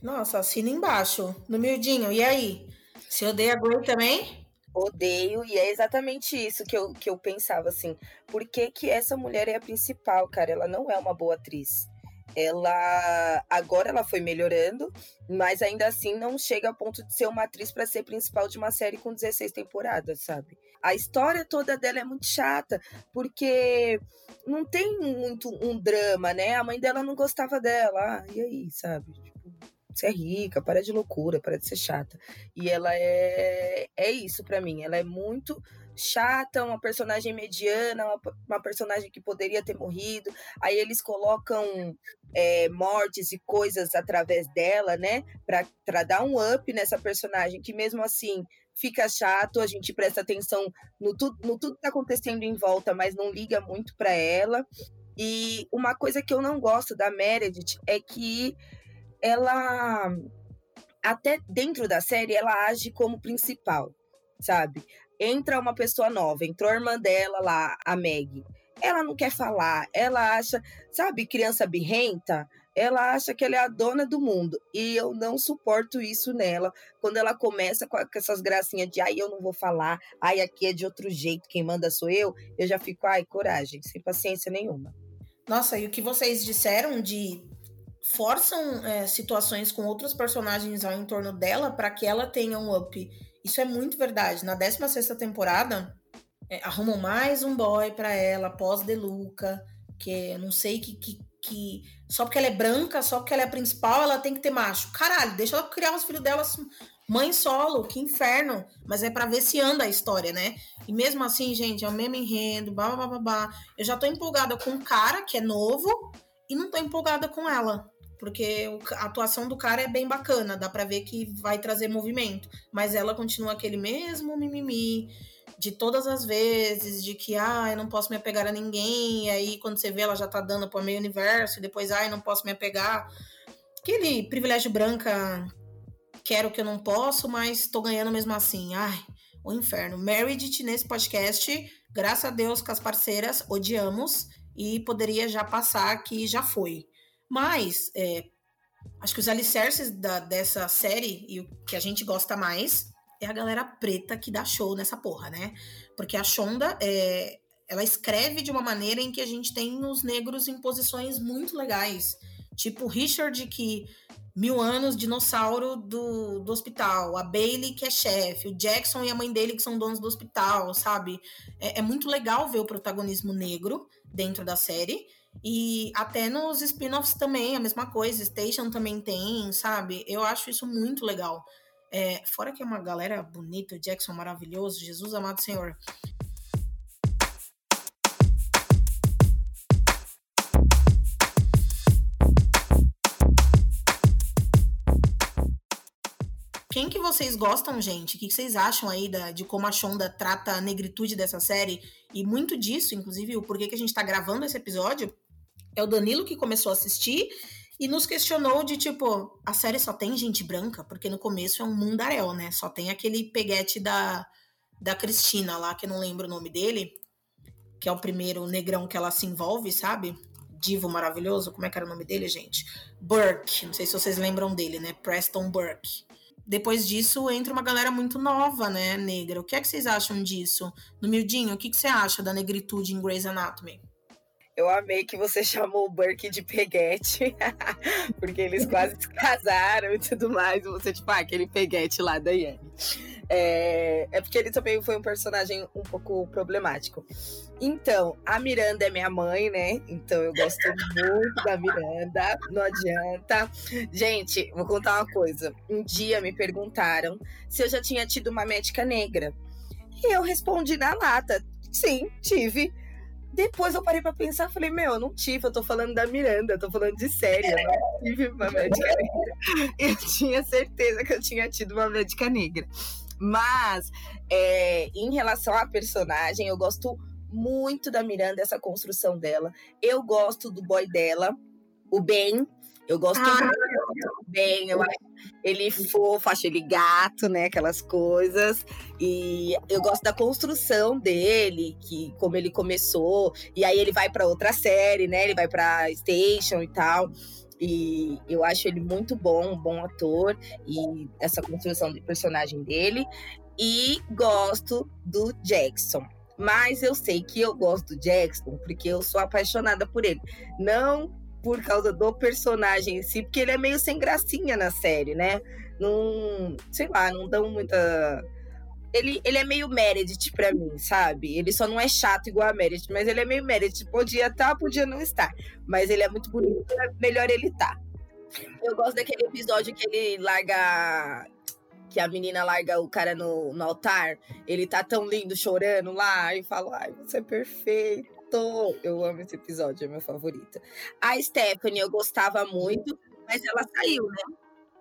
Nossa, assina embaixo. No miudinho, e aí? Você odeia Gwen também? Odeio, e é exatamente isso que eu, que eu pensava, assim. Por que, que essa mulher é a principal, cara? Ela não é uma boa atriz ela agora ela foi melhorando, mas ainda assim não chega ao ponto de ser uma atriz para ser principal de uma série com 16 temporadas, sabe? A história toda dela é muito chata, porque não tem muito um drama, né? A mãe dela não gostava dela, ah, e aí, sabe? Tipo, você é rica, para de loucura, para de ser chata. E ela é é isso para mim, ela é muito chata, uma personagem mediana, uma, uma, personagem que poderia ter morrido. Aí eles colocam é, mortes e coisas através dela, né? Para dar um up nessa personagem, que mesmo assim fica chato, a gente presta atenção no, tu, no tudo que tá acontecendo em volta, mas não liga muito para ela. E uma coisa que eu não gosto da Meredith é que ela até dentro da série ela age como principal, sabe? entra uma pessoa nova, entrou a irmã dela lá, a Meg. Ela não quer falar, ela acha, sabe, criança birrenta, ela acha que ela é a dona do mundo. E eu não suporto isso nela. Quando ela começa com essas gracinhas de ai, eu não vou falar, ai, aqui é de outro jeito, quem manda sou eu, eu já fico, ai, coragem, sem paciência nenhuma. Nossa, e o que vocês disseram de forçam é, situações com outros personagens ao entorno dela para que ela tenha um up isso é muito verdade. Na 16 temporada, é, arrumam mais um boy para ela, pós Deluca, que eu não sei que, que, que. Só porque ela é branca, só porque ela é a principal, ela tem que ter macho. Caralho, deixa ela criar os filhos dela mãe solo, que inferno. Mas é para ver se anda a história, né? E mesmo assim, gente, é o mesmo enredo, blá, blá, blá, blá. Eu já tô empolgada com um cara que é novo e não tô empolgada com ela porque a atuação do cara é bem bacana, dá para ver que vai trazer movimento, mas ela continua aquele mesmo mimimi de todas as vezes, de que ah, eu não posso me apegar a ninguém, e aí quando você vê ela já tá dando para meio universo, e depois ah, eu não posso me apegar. Aquele privilégio branca, quero que eu não posso, mas tô ganhando mesmo assim. Ai, o inferno. Meredith nesse podcast, graças a Deus com as parceiras, odiamos e poderia já passar que já foi. Mas é, acho que os alicerces da, dessa série e o que a gente gosta mais é a galera preta que dá show nessa porra, né? Porque a Shonda é, ela escreve de uma maneira em que a gente tem os negros em posições muito legais. Tipo Richard, que mil anos, dinossauro do, do hospital. A Bailey, que é chefe. O Jackson e a mãe dele, que são donos do hospital, sabe? É, é muito legal ver o protagonismo negro dentro da série. E até nos spin-offs também, a mesma coisa. Station também tem, sabe? Eu acho isso muito legal. É, fora que é uma galera bonita, o Jackson maravilhoso, Jesus amado Senhor. Quem que vocês gostam, gente? O que vocês acham aí da, de como a Shonda trata a negritude dessa série? E muito disso, inclusive, o porquê que a gente tá gravando esse episódio, é o Danilo que começou a assistir e nos questionou de tipo, a série só tem gente branca? Porque no começo é um mundaréu, né? Só tem aquele peguete da, da Cristina lá, que eu não lembro o nome dele, que é o primeiro negrão que ela se envolve, sabe? Divo maravilhoso, como é que era o nome dele, gente? Burke, não sei se vocês lembram dele, né? Preston Burke. Depois disso entra uma galera muito nova, né, negra. O que é que vocês acham disso? No Mildinho, o que, que você acha da negritude em Grey's Anatomy? Eu amei que você chamou o Burke de peguete, porque eles quase se casaram e tudo mais. E você, tipo, ah, aquele peguete lá da Yanni. É, é porque ele também foi um personagem um pouco problemático. Então, a Miranda é minha mãe, né? Então eu gosto muito da Miranda, não adianta. Gente, vou contar uma coisa. Um dia me perguntaram se eu já tinha tido uma médica negra. E eu respondi na lata: sim, tive. Depois eu parei pra pensar, falei, meu, eu não tive, eu tô falando da Miranda, eu tô falando de série, eu não tive uma médica negra. Eu tinha certeza que eu tinha tido uma médica negra. Mas, é, em relação à personagem, eu gosto muito da Miranda, essa construção dela. Eu gosto do boy dela, o Ben. Eu gosto ah, muito eu acho ele fofo, acho ele gato, né? Aquelas coisas. E eu gosto da construção dele, que como ele começou, e aí ele vai para outra série, né? Ele vai para Station e tal. E eu acho ele muito bom, um bom ator, e essa construção de personagem dele. E gosto do Jackson. Mas eu sei que eu gosto do Jackson porque eu sou apaixonada por ele. Não por causa do personagem em si, porque ele é meio sem gracinha na série, né? Não, sei lá, não dão muita. Ele, ele é meio Meredith pra mim, sabe? Ele só não é chato igual a Meredith, mas ele é meio Meredith. Podia estar, tá, podia não estar. Mas ele é muito bonito, é melhor ele. Tá. Eu gosto daquele episódio que ele larga que a menina larga o cara no, no altar, ele tá tão lindo chorando lá, e fala, ai, você é perfeito. Eu amo esse episódio, é meu favorito. A Stephanie eu gostava muito, mas ela saiu, né?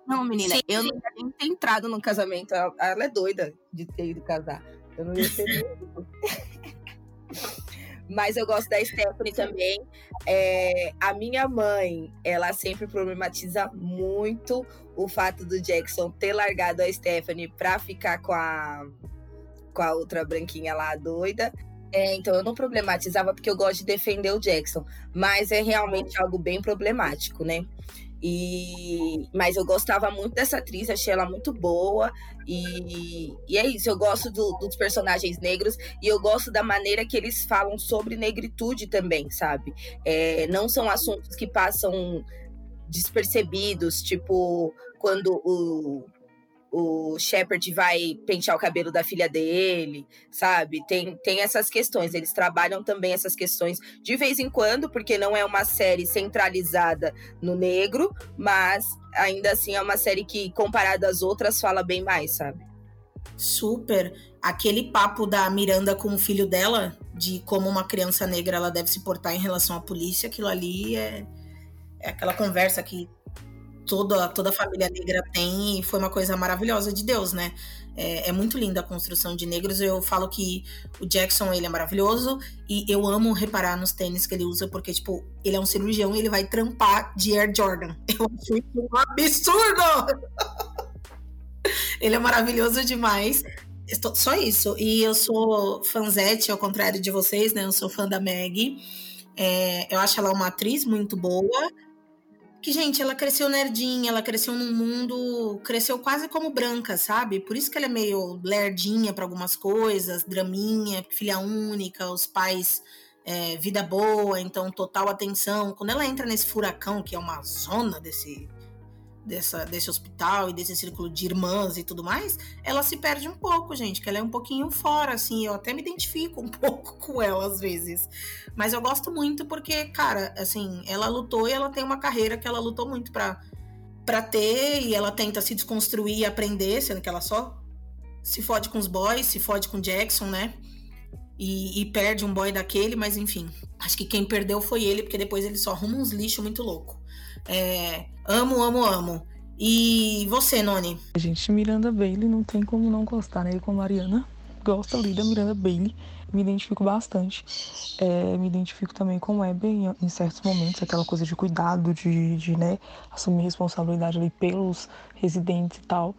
Não, menina, sim, eu não ia nem ter entrado no casamento. Ela é doida de ter ido casar. Eu não ia ter Mas eu gosto da Stephanie também. É, a minha mãe, ela sempre problematiza muito o fato do Jackson ter largado a Stephanie pra ficar com a, com a outra branquinha lá doida. É, então eu não problematizava porque eu gosto de defender o Jackson, mas é realmente algo bem problemático, né? E, mas eu gostava muito dessa atriz, achei ela muito boa. E, e é isso, eu gosto do, dos personagens negros e eu gosto da maneira que eles falam sobre negritude também, sabe? É, não são assuntos que passam despercebidos, tipo quando o, o Shepard vai pentear o cabelo da filha dele, sabe? Tem, tem essas questões. Eles trabalham também essas questões de vez em quando, porque não é uma série centralizada no negro, mas ainda assim é uma série que, comparada às outras, fala bem mais, sabe? Super. Aquele papo da Miranda com o filho dela, de como uma criança negra ela deve se portar em relação à polícia, aquilo ali é, é aquela conversa que toda, toda a família negra tem e foi uma coisa maravilhosa de Deus, né? É, é, muito linda a construção de negros. Eu falo que o Jackson, ele é maravilhoso e eu amo reparar nos tênis que ele usa, porque, tipo, ele é um cirurgião e ele vai trampar de Air Jordan. Eu acho isso um absurdo! ele é maravilhoso demais. Só isso. E eu sou fanzete, ao contrário de vocês, né? Eu sou fã da Meg. É, eu acho ela uma atriz muito boa que, gente, ela cresceu nerdinha, ela cresceu num mundo. cresceu quase como branca, sabe? Por isso que ela é meio lerdinha para algumas coisas, draminha, filha única, os pais. É, vida boa, então total atenção. Quando ela entra nesse furacão, que é uma zona desse, dessa, desse hospital e desse círculo de irmãs e tudo mais, ela se perde um pouco, gente, que ela é um pouquinho fora, assim, eu até me identifico um pouco com ela às vezes. Mas eu gosto muito porque, cara, assim, ela lutou e ela tem uma carreira que ela lutou muito pra, pra ter e ela tenta se desconstruir e aprender, sendo que ela só se fode com os boys, se fode com Jackson, né? E, e, perde um boy daquele, mas enfim. Acho que quem perdeu foi ele, porque depois ele só arruma uns lixos muito louco. É, amo, amo, amo. E você, Noni? A gente, Miranda Bailey, não tem como não gostar, né? com a Mariana gosta ali da Miranda Bailey. Me identifico bastante. É, me identifico também com o em, em, certos momentos, aquela coisa de cuidado, de, de né, assumir responsabilidade ali pelos residentes e tal.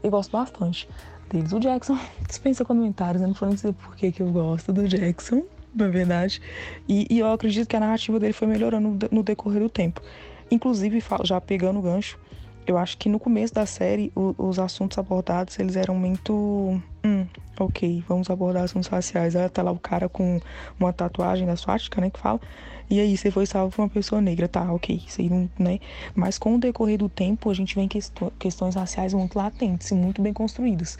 Eu gosto bastante deles. O Jackson dispensa comentários, né? Não vou dizer por que, que eu gosto do Jackson, na verdade. E, e, eu acredito que a narrativa dele foi melhorando no decorrer do tempo. Inclusive, já pegando o gancho, eu acho que no começo da série os assuntos abordados eles eram muito hum, ok vamos abordar assuntos raciais. Aí tá lá o cara com uma tatuagem da suástica né que fala e aí você foi salvo por uma pessoa negra. Tá ok isso aí não né? Mas com o decorrer do tempo a gente vê questões raciais muito latentes e muito bem construídas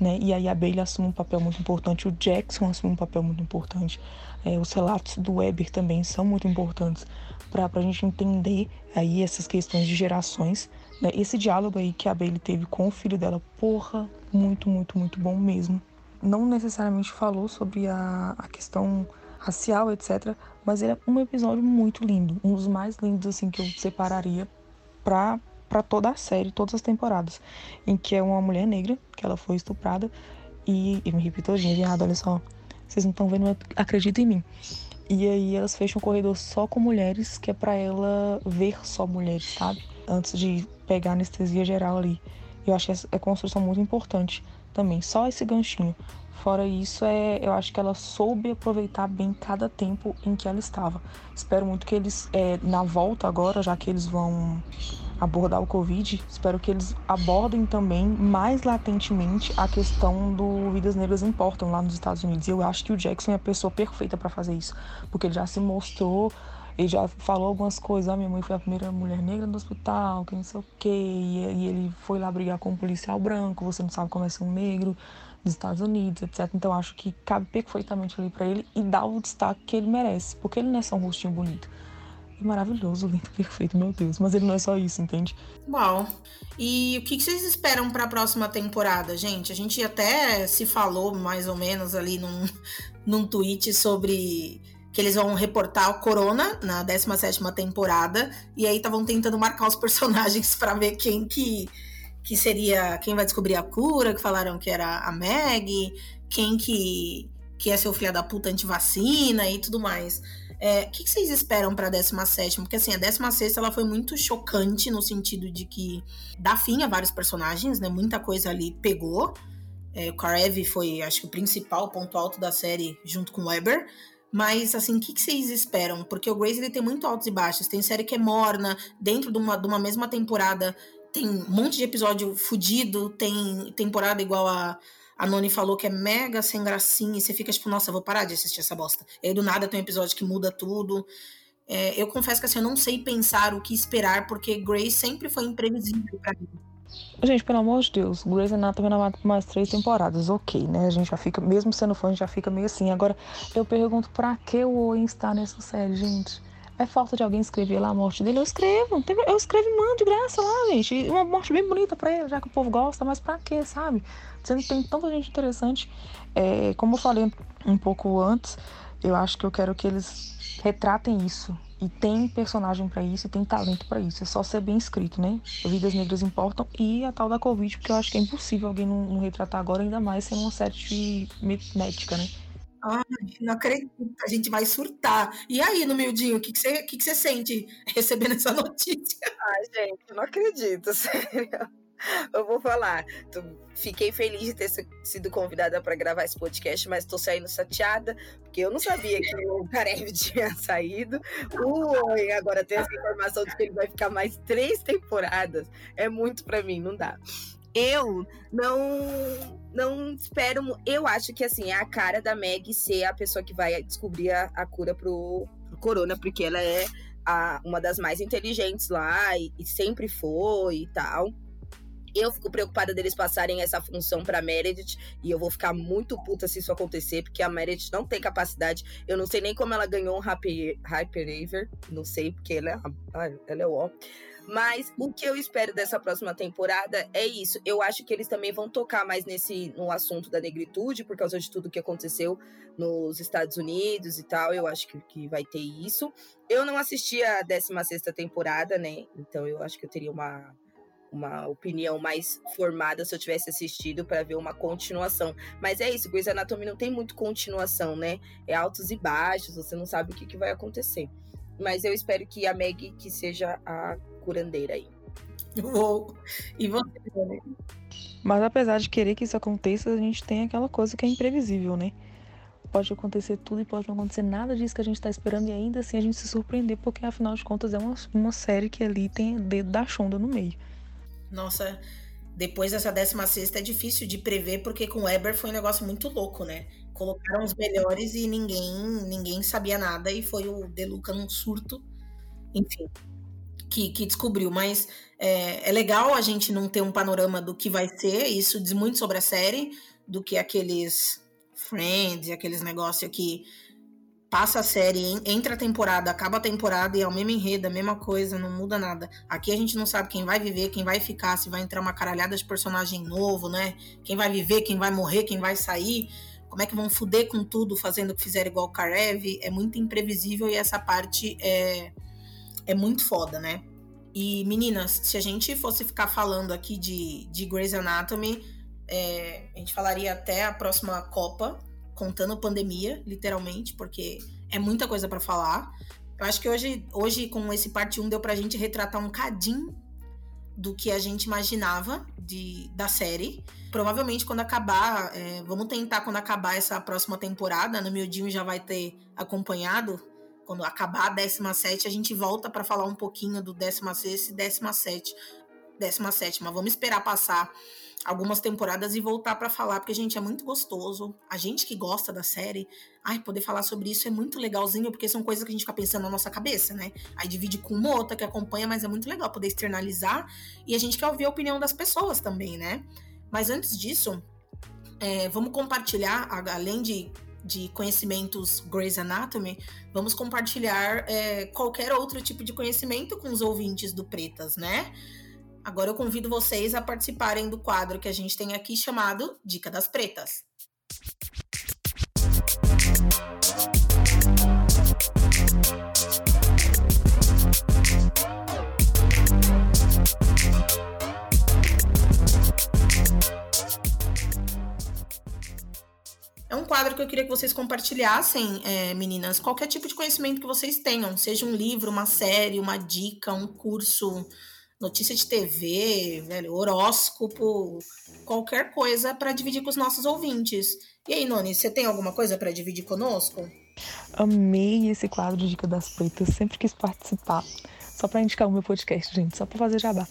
né? E aí a Bailey assume um papel muito importante o Jackson assume um papel muito importante é, os relatos do Weber também são muito importantes para a gente entender aí essas questões de gerações. Né? Esse diálogo aí que a Bailey teve com o filho dela, porra, muito, muito, muito bom mesmo. Não necessariamente falou sobre a, a questão racial, etc. Mas ele é um episódio muito lindo, um dos mais lindos assim que eu separaria para para toda a série, todas as temporadas, em que é uma mulher negra que ela foi estuprada e eu me repito todinha, viado, olha só, vocês não estão vendo, acredita em mim E aí elas fecham um corredor só com mulheres, que é para ela ver só mulheres, sabe? Antes de pegar anestesia geral ali. Eu acho que é construção muito importante também. Só esse ganchinho. Fora isso, é, eu acho que ela soube aproveitar bem cada tempo em que ela estava. Espero muito que eles, é, na volta agora, já que eles vão abordar o Covid, espero que eles abordem também mais latentemente a questão do Vidas Negras Importam lá nos Estados Unidos. E eu acho que o Jackson é a pessoa perfeita para fazer isso, porque ele já se mostrou ele já falou algumas coisas. Ah, minha mãe foi a primeira mulher negra no hospital, que não sei o quê. E, ele foi lá brigar com um policial branco. Você não sabe como é ser um negro dos Estados Unidos, etc. Então acho que cabe perfeitamente ali para ele e dá o destaque que ele merece, porque ele não é só um rostinho bonito. Maravilhoso, lindo, perfeito, meu Deus. Mas ele não é só isso, entende? Uau. E o que vocês esperam para a próxima temporada, gente? A gente até se falou mais ou menos ali num, num tweet sobre que eles vão reportar o Corona na 17 temporada e aí estavam tentando marcar os personagens para ver quem que que seria quem vai descobrir a cura, que falaram que era a Meg, quem que que é seu filho da puta antivacina e tudo mais. É, o que, vocês esperam pra 17? Porque assim, a 16 ela foi muito chocante no sentido de que dá fim a vários personagens, né? Muita coisa ali pegou. É, o Karev foi, acho que, o principal ponto alto da série, junto com o Weber. Mas, assim, o que, que, vocês esperam? Porque o Grace ele tem muito altos e baixos. Tem série que é morna, dentro de uma, de uma mesma temporada tem um monte de episódio fudido, tem temporada igual a, a Noni falou que é mega sem gracinha, e você fica tipo, nossa, vou parar de assistir essa bosta. E aí do nada tem um episódio que muda tudo. É, eu confesso que assim, eu não sei pensar o que esperar, porque Grace sempre foi imprevisível pra mim. Gente, pelo amor de Deus, Grey's Anatomy não mais três temporadas, ok, né? A gente já fica, mesmo sendo fã, a gente já fica meio assim. Agora, eu pergunto pra que o Owen está nessa série, gente? É falta de alguém escrever lá a morte dele? Eu escrevo. Eu escrevo e mando de graça lá, gente. Uma morte bem bonita pra ele, já que o povo gosta, mas pra quê, sabe? Sendo que tem tanta gente interessante. É, como eu falei um pouco antes, eu acho que eu quero que eles retratem isso. E tem personagem para isso, e tem talento para isso. É só ser bem escrito, né? Vidas negras importam. E a tal da Covid, porque eu acho que é impossível alguém não, não retratar agora, ainda mais sendo uma série médica, né? Ai, não acredito, a gente vai surtar. E aí, no miudinho, o que, que, você, que, que você sente recebendo essa notícia? Ai, gente, não acredito, sério. Eu vou falar. Fiquei feliz de ter sido convidada para gravar esse podcast, mas estou saindo chateada, porque eu não sabia que o Karev tinha saído. Ui, agora tem essa informação de que ele vai ficar mais três temporadas. É muito para mim, não dá. Eu não não espero. Eu acho que assim, é a cara da Meg ser a pessoa que vai descobrir a, a cura pro, pro, corona, porque ela é a, uma das mais inteligentes lá e, e, sempre foi e tal. Eu fico preocupada deles passarem essa função pra Meredith e eu vou ficar muito puta se isso acontecer, porque a Meredith não tem capacidade. Eu não sei nem como ela ganhou um Hyper, Hyper não sei, porque ela é, ela é ó. Mas o que eu espero dessa próxima temporada é isso. Eu acho que eles também vão tocar mais nesse no assunto da negritude, por causa de tudo que aconteceu nos Estados Unidos e tal. Eu acho que, que vai ter isso. Eu não assisti a 16 temporada, né? Então eu acho que eu teria uma uma opinião mais formada se eu tivesse assistido para ver uma continuação. Mas é isso, Grey's Anatomy não tem muito continuação, né? É altos e baixos, você não sabe o que, que vai acontecer. Mas eu espero que a Meg que seja a curandeira aí. Uou. E você, Mas apesar de querer que isso aconteça, a gente tem aquela coisa que é imprevisível, né? Pode acontecer tudo e pode não acontecer nada disso que a gente está esperando e ainda assim a gente se surpreender, porque afinal de contas é uma, uma série que ali tem dedo da chonda no meio. Nossa, depois dessa 16 é difícil de prever, porque com o Weber foi um negócio muito louco, né? Colocaram os melhores e ninguém ninguém sabia nada e foi o Deluca num surto. Enfim, que, que descobriu, mas é, é, legal a gente não ter um panorama do que vai ser, isso diz muito sobre a série, do que aqueles Friends aqueles negócios que passa a série, entra a temporada, acaba a temporada e é o mesmo enredo, a mesma coisa, não muda nada. Aqui a gente não sabe quem vai viver, quem vai ficar, se vai entrar uma caralhada de personagem novo, né? Quem vai viver, quem vai morrer, quem vai sair, como é que vão fuder com tudo fazendo o que fizeram igual o Karev, é muito imprevisível e essa parte é é muito foda, né? E meninas, se a gente fosse ficar falando aqui de, de Grey's Anatomy, é, a gente falaria até a próxima Copa, contando pandemia, literalmente, porque é muita coisa para falar. Eu acho que hoje, hoje, com esse parte 1, deu pra gente retratar um cadinho do que a gente imaginava de, da série. Provavelmente, quando acabar, é, vamos tentar, quando acabar essa próxima temporada, no Miudinho já vai ter acompanhado. Quando acabar a 17, a gente volta para falar um pouquinho do 16 e 17. 17, mas vamos esperar passar algumas temporadas e voltar para falar, porque, gente, é muito gostoso. A gente que gosta da série, ai, poder falar sobre isso é muito legalzinho, porque são coisas que a gente fica pensando na nossa cabeça, né? Aí divide com uma outra que acompanha, mas é muito legal poder externalizar e a gente quer ouvir a opinião das pessoas também, né? Mas antes disso, é, vamos compartilhar, além de, de conhecimentos Grey's Anatomy, vamos compartilhar é, qualquer outro tipo de conhecimento com os ouvintes do Pretas, né? Agora eu convido vocês a participarem do quadro que a gente tem aqui chamado Dica das Pretas. É um quadro que eu queria que vocês compartilhassem, é, meninas, qualquer tipo de conhecimento que vocês tenham, seja um livro, uma série, uma dica, um curso, notícia de TV, velho, horóscopo, qualquer coisa para dividir com os nossos ouvintes. E aí, Noni, você tem alguma coisa para dividir conosco? Amei esse quadro de Dica das Pretas, sempre quis participar. Só para indicar o meu podcast, gente, só para fazer jabá.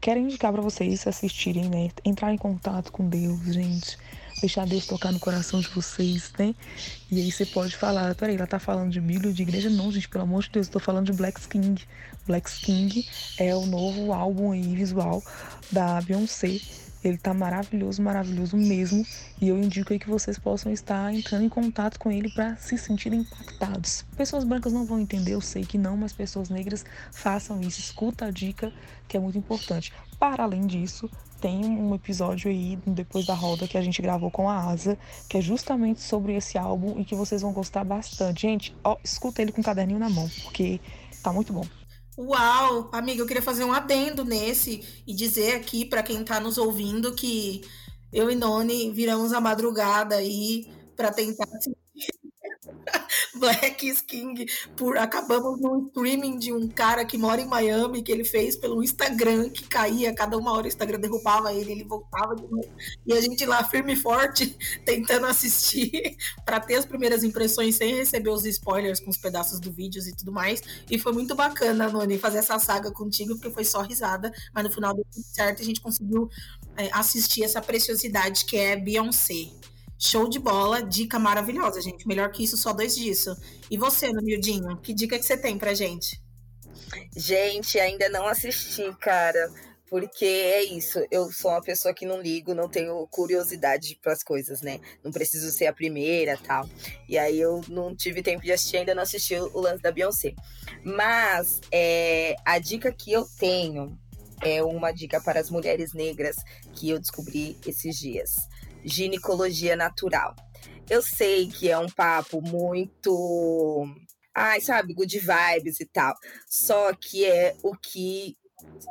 Quero indicar para vocês assistirem, né? Entrar em contato com Deus, gente deixar Deus tocar no coração de vocês, né? E aí você pode falar, peraí, ela tá falando de Bíblia, de igreja? Não, gente, pelo amor de Deus, eu tô falando de Black King. Black King é o novo álbum aí visual da Beyoncé. Ele tá maravilhoso, maravilhoso mesmo. E eu indico aí que vocês possam estar entrando em contato com ele para se sentirem impactados. Pessoas brancas não vão entender, eu sei que não, mas pessoas negras façam isso. Escuta a dica, que é muito importante. Para além disso, tem um episódio aí depois da roda que a gente gravou com a Asa, que é justamente sobre esse álbum e que vocês vão gostar bastante. Gente, ó, escuta ele com o caderninho na mão, porque tá muito bom. Uau, amiga, eu queria fazer um adendo nesse e dizer aqui para quem tá nos ouvindo que eu e Noni viramos a madrugada aí para tentar Black King, por acabamos no streaming de um cara que mora em Miami, que ele fez pelo Instagram, que caía, cada uma hora o Instagram derrubava ele, ele voltava de novo. E a gente lá firme e forte, tentando assistir para ter as primeiras impressões sem receber os spoilers com os pedaços do vídeos e tudo mais. E foi muito bacana, Noni, fazer essa saga contigo, porque foi só risada, mas no final deu tudo certo e a gente conseguiu é, assistir essa preciosidade que é Beyoncé. Show de bola, dica maravilhosa, gente. Melhor que isso, só dois disso. E você, no miudinho, que dica que você tem pra gente? Gente, ainda não assisti, cara. Porque é isso, eu sou uma pessoa que não ligo, não tenho curiosidade para as coisas, né? Não preciso ser a primeira tal. E aí eu não tive tempo de assistir, ainda não assisti o lance da Beyoncé. Mas é, a dica que eu tenho é uma dica para as mulheres negras que eu descobri esses dias ginecologia natural. Eu sei que é um papo muito. Ai, sabe, good vibes e tal. Só que é o que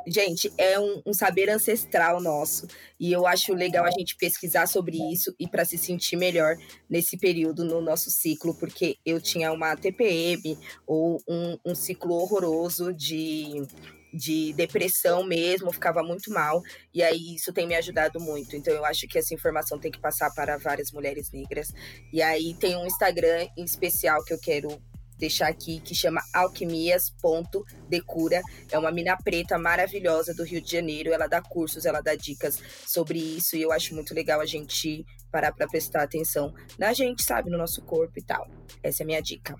gente, é um, um, saber ancestral nosso. E eu acho legal a gente pesquisar sobre isso e para se sentir melhor nesse período no nosso ciclo, porque eu tinha uma TPM ou um, um ciclo horroroso de de depressão mesmo, ficava muito mal, e aí isso tem me ajudado muito. Então eu acho que essa informação tem que passar para várias mulheres negras. E aí tem um Instagram em especial que eu quero deixar aqui, que chama alquimias.decura. É uma mina preta maravilhosa do Rio de Janeiro. Ela dá cursos, ela dá dicas sobre isso, e eu acho muito legal a gente parar para prestar atenção na gente, sabe, no nosso corpo e tal. Essa é a minha dica.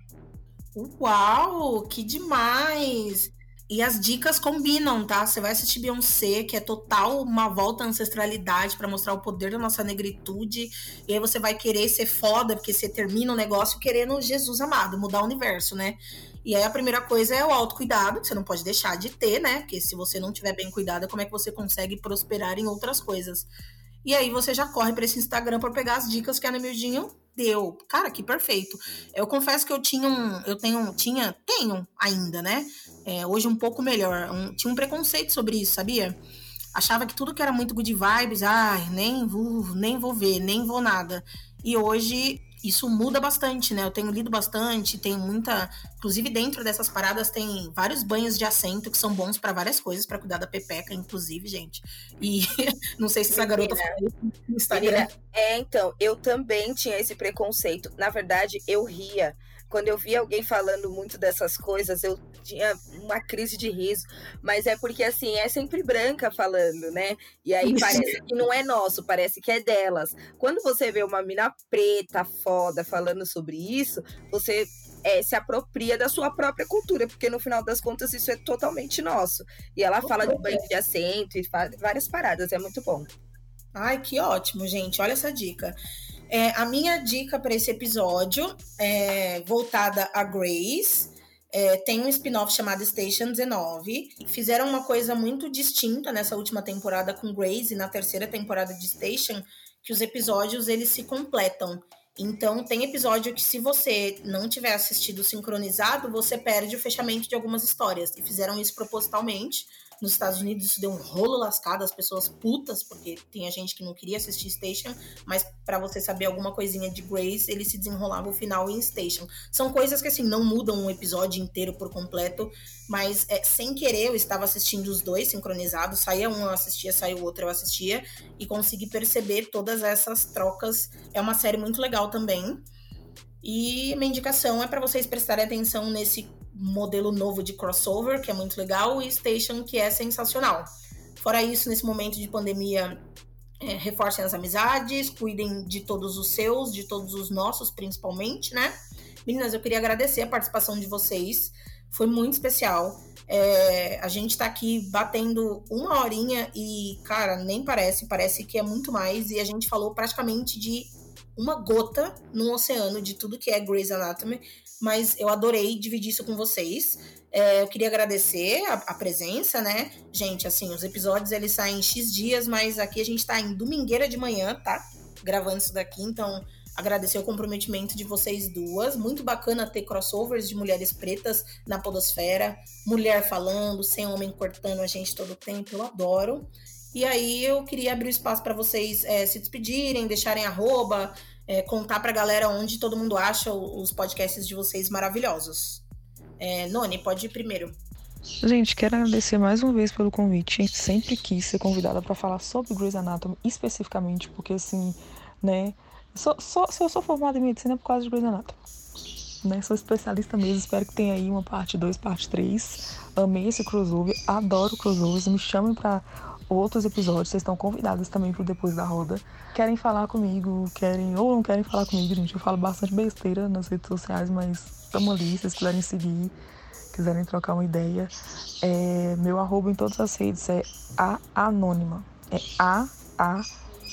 Uau, que demais! E as dicas combinam, tá? Você vai assistir Beyoncé, que é total uma volta à ancestralidade para mostrar o poder da nossa negritude. E aí você vai querer ser foda, porque você termina o negócio querendo Jesus amado, mudar o universo, né? E aí a primeira coisa é o autocuidado, que você não pode deixar de ter, né? Porque se você não tiver bem cuidado, como é que você consegue prosperar em outras coisas? E aí você já corre para esse Instagram para pegar as dicas que a Nemildinho deu. Cara, que perfeito. Eu confesso que eu tinha um, eu tenho, tinha, tenho ainda, né? É, hoje um pouco melhor. Um, tinha um preconceito sobre isso, sabia? Achava que tudo que era muito good vibes, ai, nem vou, nem vou ver, nem vou nada. E hoje isso muda bastante, né? Eu tenho lido bastante, tem muita. Inclusive, dentro dessas paradas tem vários banhos de assento que são bons para várias coisas, para cuidar da pepeca, inclusive, gente. E não sei se essa garota no Instagram. é, então, eu também tinha esse preconceito. Na verdade, eu ria quando eu via alguém falando muito dessas coisas, eu tinha uma crise de riso. Mas é porque, assim, é sempre branca falando, né? E aí parece que não é nosso, parece que é delas. Quando você vê uma mina preta, foda, falando sobre isso, você é, se apropria da sua própria cultura, porque no final das contas isso é totalmente nosso. E ela fala de banho de assento e várias paradas, é muito bom. Ai, que ótimo, gente. Olha essa dica. É, a minha dica para esse episódio é voltada a Grace. É, tem um spin-off chamado Station 19. Fizeram uma coisa muito distinta nessa última temporada com Grace e na terceira temporada de Station, que os episódios eles se completam. Então, tem episódio que, se você não tiver assistido sincronizado, você perde o fechamento de algumas histórias. E fizeram isso propositalmente nos Estados Unidos isso deu um rolo lascado, as pessoas putas, porque tinha gente que não queria assistir Station, mas para você saber alguma coisinha de Grace, ele se desenrolava o final em Station. São coisas que assim não mudam um episódio inteiro por completo, mas é, sem querer eu estava assistindo os dois sincronizados, saía um eu assistia, saía o outro eu assistia e consegui perceber todas essas trocas. É uma série muito legal também. E minha indicação é para vocês prestarem atenção nesse modelo novo de crossover, que é muito legal, e Station, que é sensacional. Fora isso, nesse momento de pandemia, é, reforcem as amizades, cuidem de todos os seus, de todos os nossos, principalmente, né? Meninas, eu queria agradecer a participação de vocês, foi muito especial. É, a gente tá aqui batendo uma horinha e, cara, nem parece, parece que é muito mais, e a gente falou praticamente de uma gota no oceano de tudo que é Grey's Anatomy, mas eu adorei dividir isso com vocês. É, eu queria agradecer a, a, presença, né? Gente, assim, os episódios eles saem em X dias, mas aqui a gente tá em domingueira de manhã, tá? Gravando isso daqui, então agradecer o comprometimento de vocês duas. Muito bacana ter crossovers de mulheres pretas na podosfera, mulher falando, sem homem cortando a gente todo o tempo, eu adoro. E aí eu queria abrir o espaço para vocês é, se despedirem, deixarem arroba, é, contar a galera onde todo mundo acha os podcasts de vocês maravilhosos. É, Noni, pode ir primeiro. Gente, quero agradecer mais uma vez pelo convite. Sempre quis ser convidada para falar sobre Grey's Anatomy especificamente, porque assim, né? Só, só, se eu sou formada em medicina é por causa de Grey's Anatomy. Né? Sou especialista mesmo, espero que tenha aí uma parte 2, parte 3. Amei esse crossover, adoro crossovers, me chamem para outros episódios, vocês estão convidados também pro Depois da Roda. Querem falar comigo, querem ou não querem falar comigo, gente. Eu falo bastante besteira nas redes sociais, mas estamos ali, se vocês quiserem seguir, quiserem trocar uma ideia. É, meu arroba em todas as redes é a anônima. É A A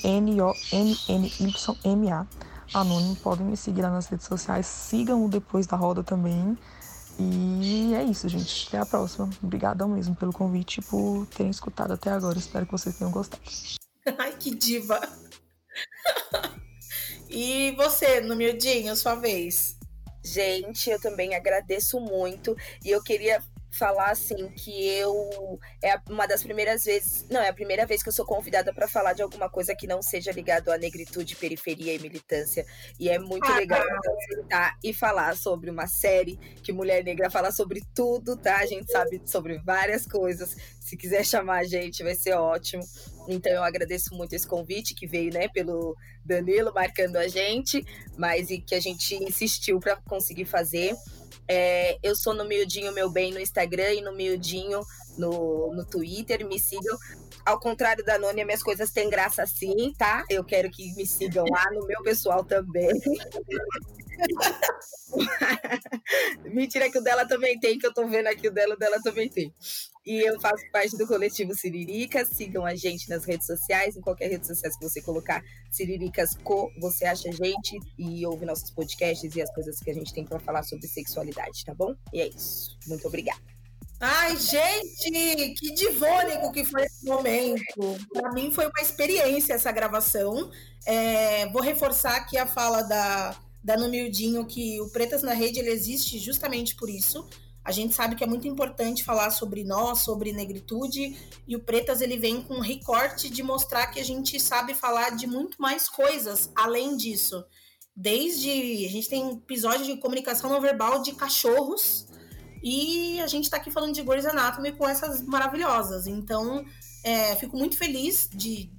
N O N N Y M A. Anônimo, podem me seguir lá nas redes sociais. Sigam o Depois da Roda também. E é isso, gente. Até a próxima. Obrigadão mesmo pelo convite e por terem escutado até agora. Espero que vocês tenham gostado. Ai, que diva! e você, no miudinho, sua vez? Gente, eu também agradeço muito. E eu queria falar assim que eu é uma das primeiras vezes, não, é a primeira vez que eu sou convidada para falar de alguma coisa que não seja ligado à negritude, periferia e militância. E é muito ah, legal sentar e falar sobre uma série que mulher negra fala sobre tudo, tá? A gente sabe sobre várias coisas. Se quiser chamar a gente, vai ser ótimo. Então eu agradeço muito esse convite que veio, né, pelo Danilo marcando a gente, mas e que a gente insistiu para conseguir fazer. É, eu sou no Miudinho Meu Bem no Instagram e no Miudinho no, no Twitter. Me sigam. Ao contrário da Nônia, minhas coisas têm graça sim, tá? Eu quero que me sigam lá no meu pessoal também. Mentira que o dela também tem, que eu tô vendo aqui o dela, o dela também tem. E eu faço parte do coletivo Siririca. Sigam a gente nas redes sociais, em qualquer rede social que você colocar Siriricas Co, você acha a gente e ouve nossos podcasts e as coisas que a gente tem para falar sobre sexualidade, tá bom? E é isso. Muito obrigada. Ai, gente, que divônico que foi esse momento. Para mim foi uma experiência essa gravação. É, vou reforçar aqui a fala da, da Numildinho que o Pretas na Rede ele existe justamente por isso a gente sabe que é muito importante falar sobre nós, sobre negritude, e o Pretas ele vem com um recorte de mostrar que a gente sabe falar de muito mais coisas além disso, desde. A gente tem episódio de comunicação não verbal de cachorros. E a gente está aqui falando de Grey's Anatomy com essas maravilhosas. Então, é, fico muito feliz de,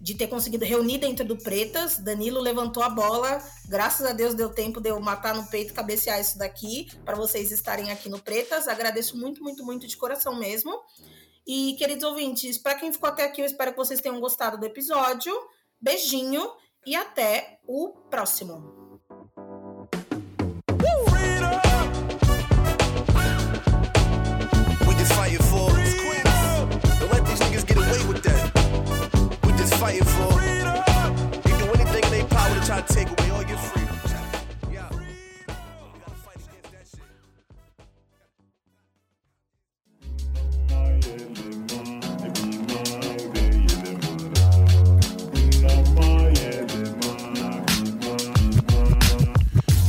de ter conseguido reunir dentro do Pretas. Danilo levantou a bola. Graças a Deus deu tempo de eu matar no peito, cabecear isso daqui, para vocês estarem aqui no Pretas. Agradeço muito, muito, muito de coração mesmo. E, queridos ouvintes, para quem ficou até aqui, eu espero que vocês tenham gostado do episódio. Beijinho e até o próximo. Take away all your freedom.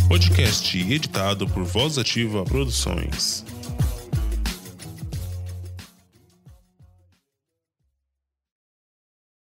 Podcast editado por Voz Ativa Produções.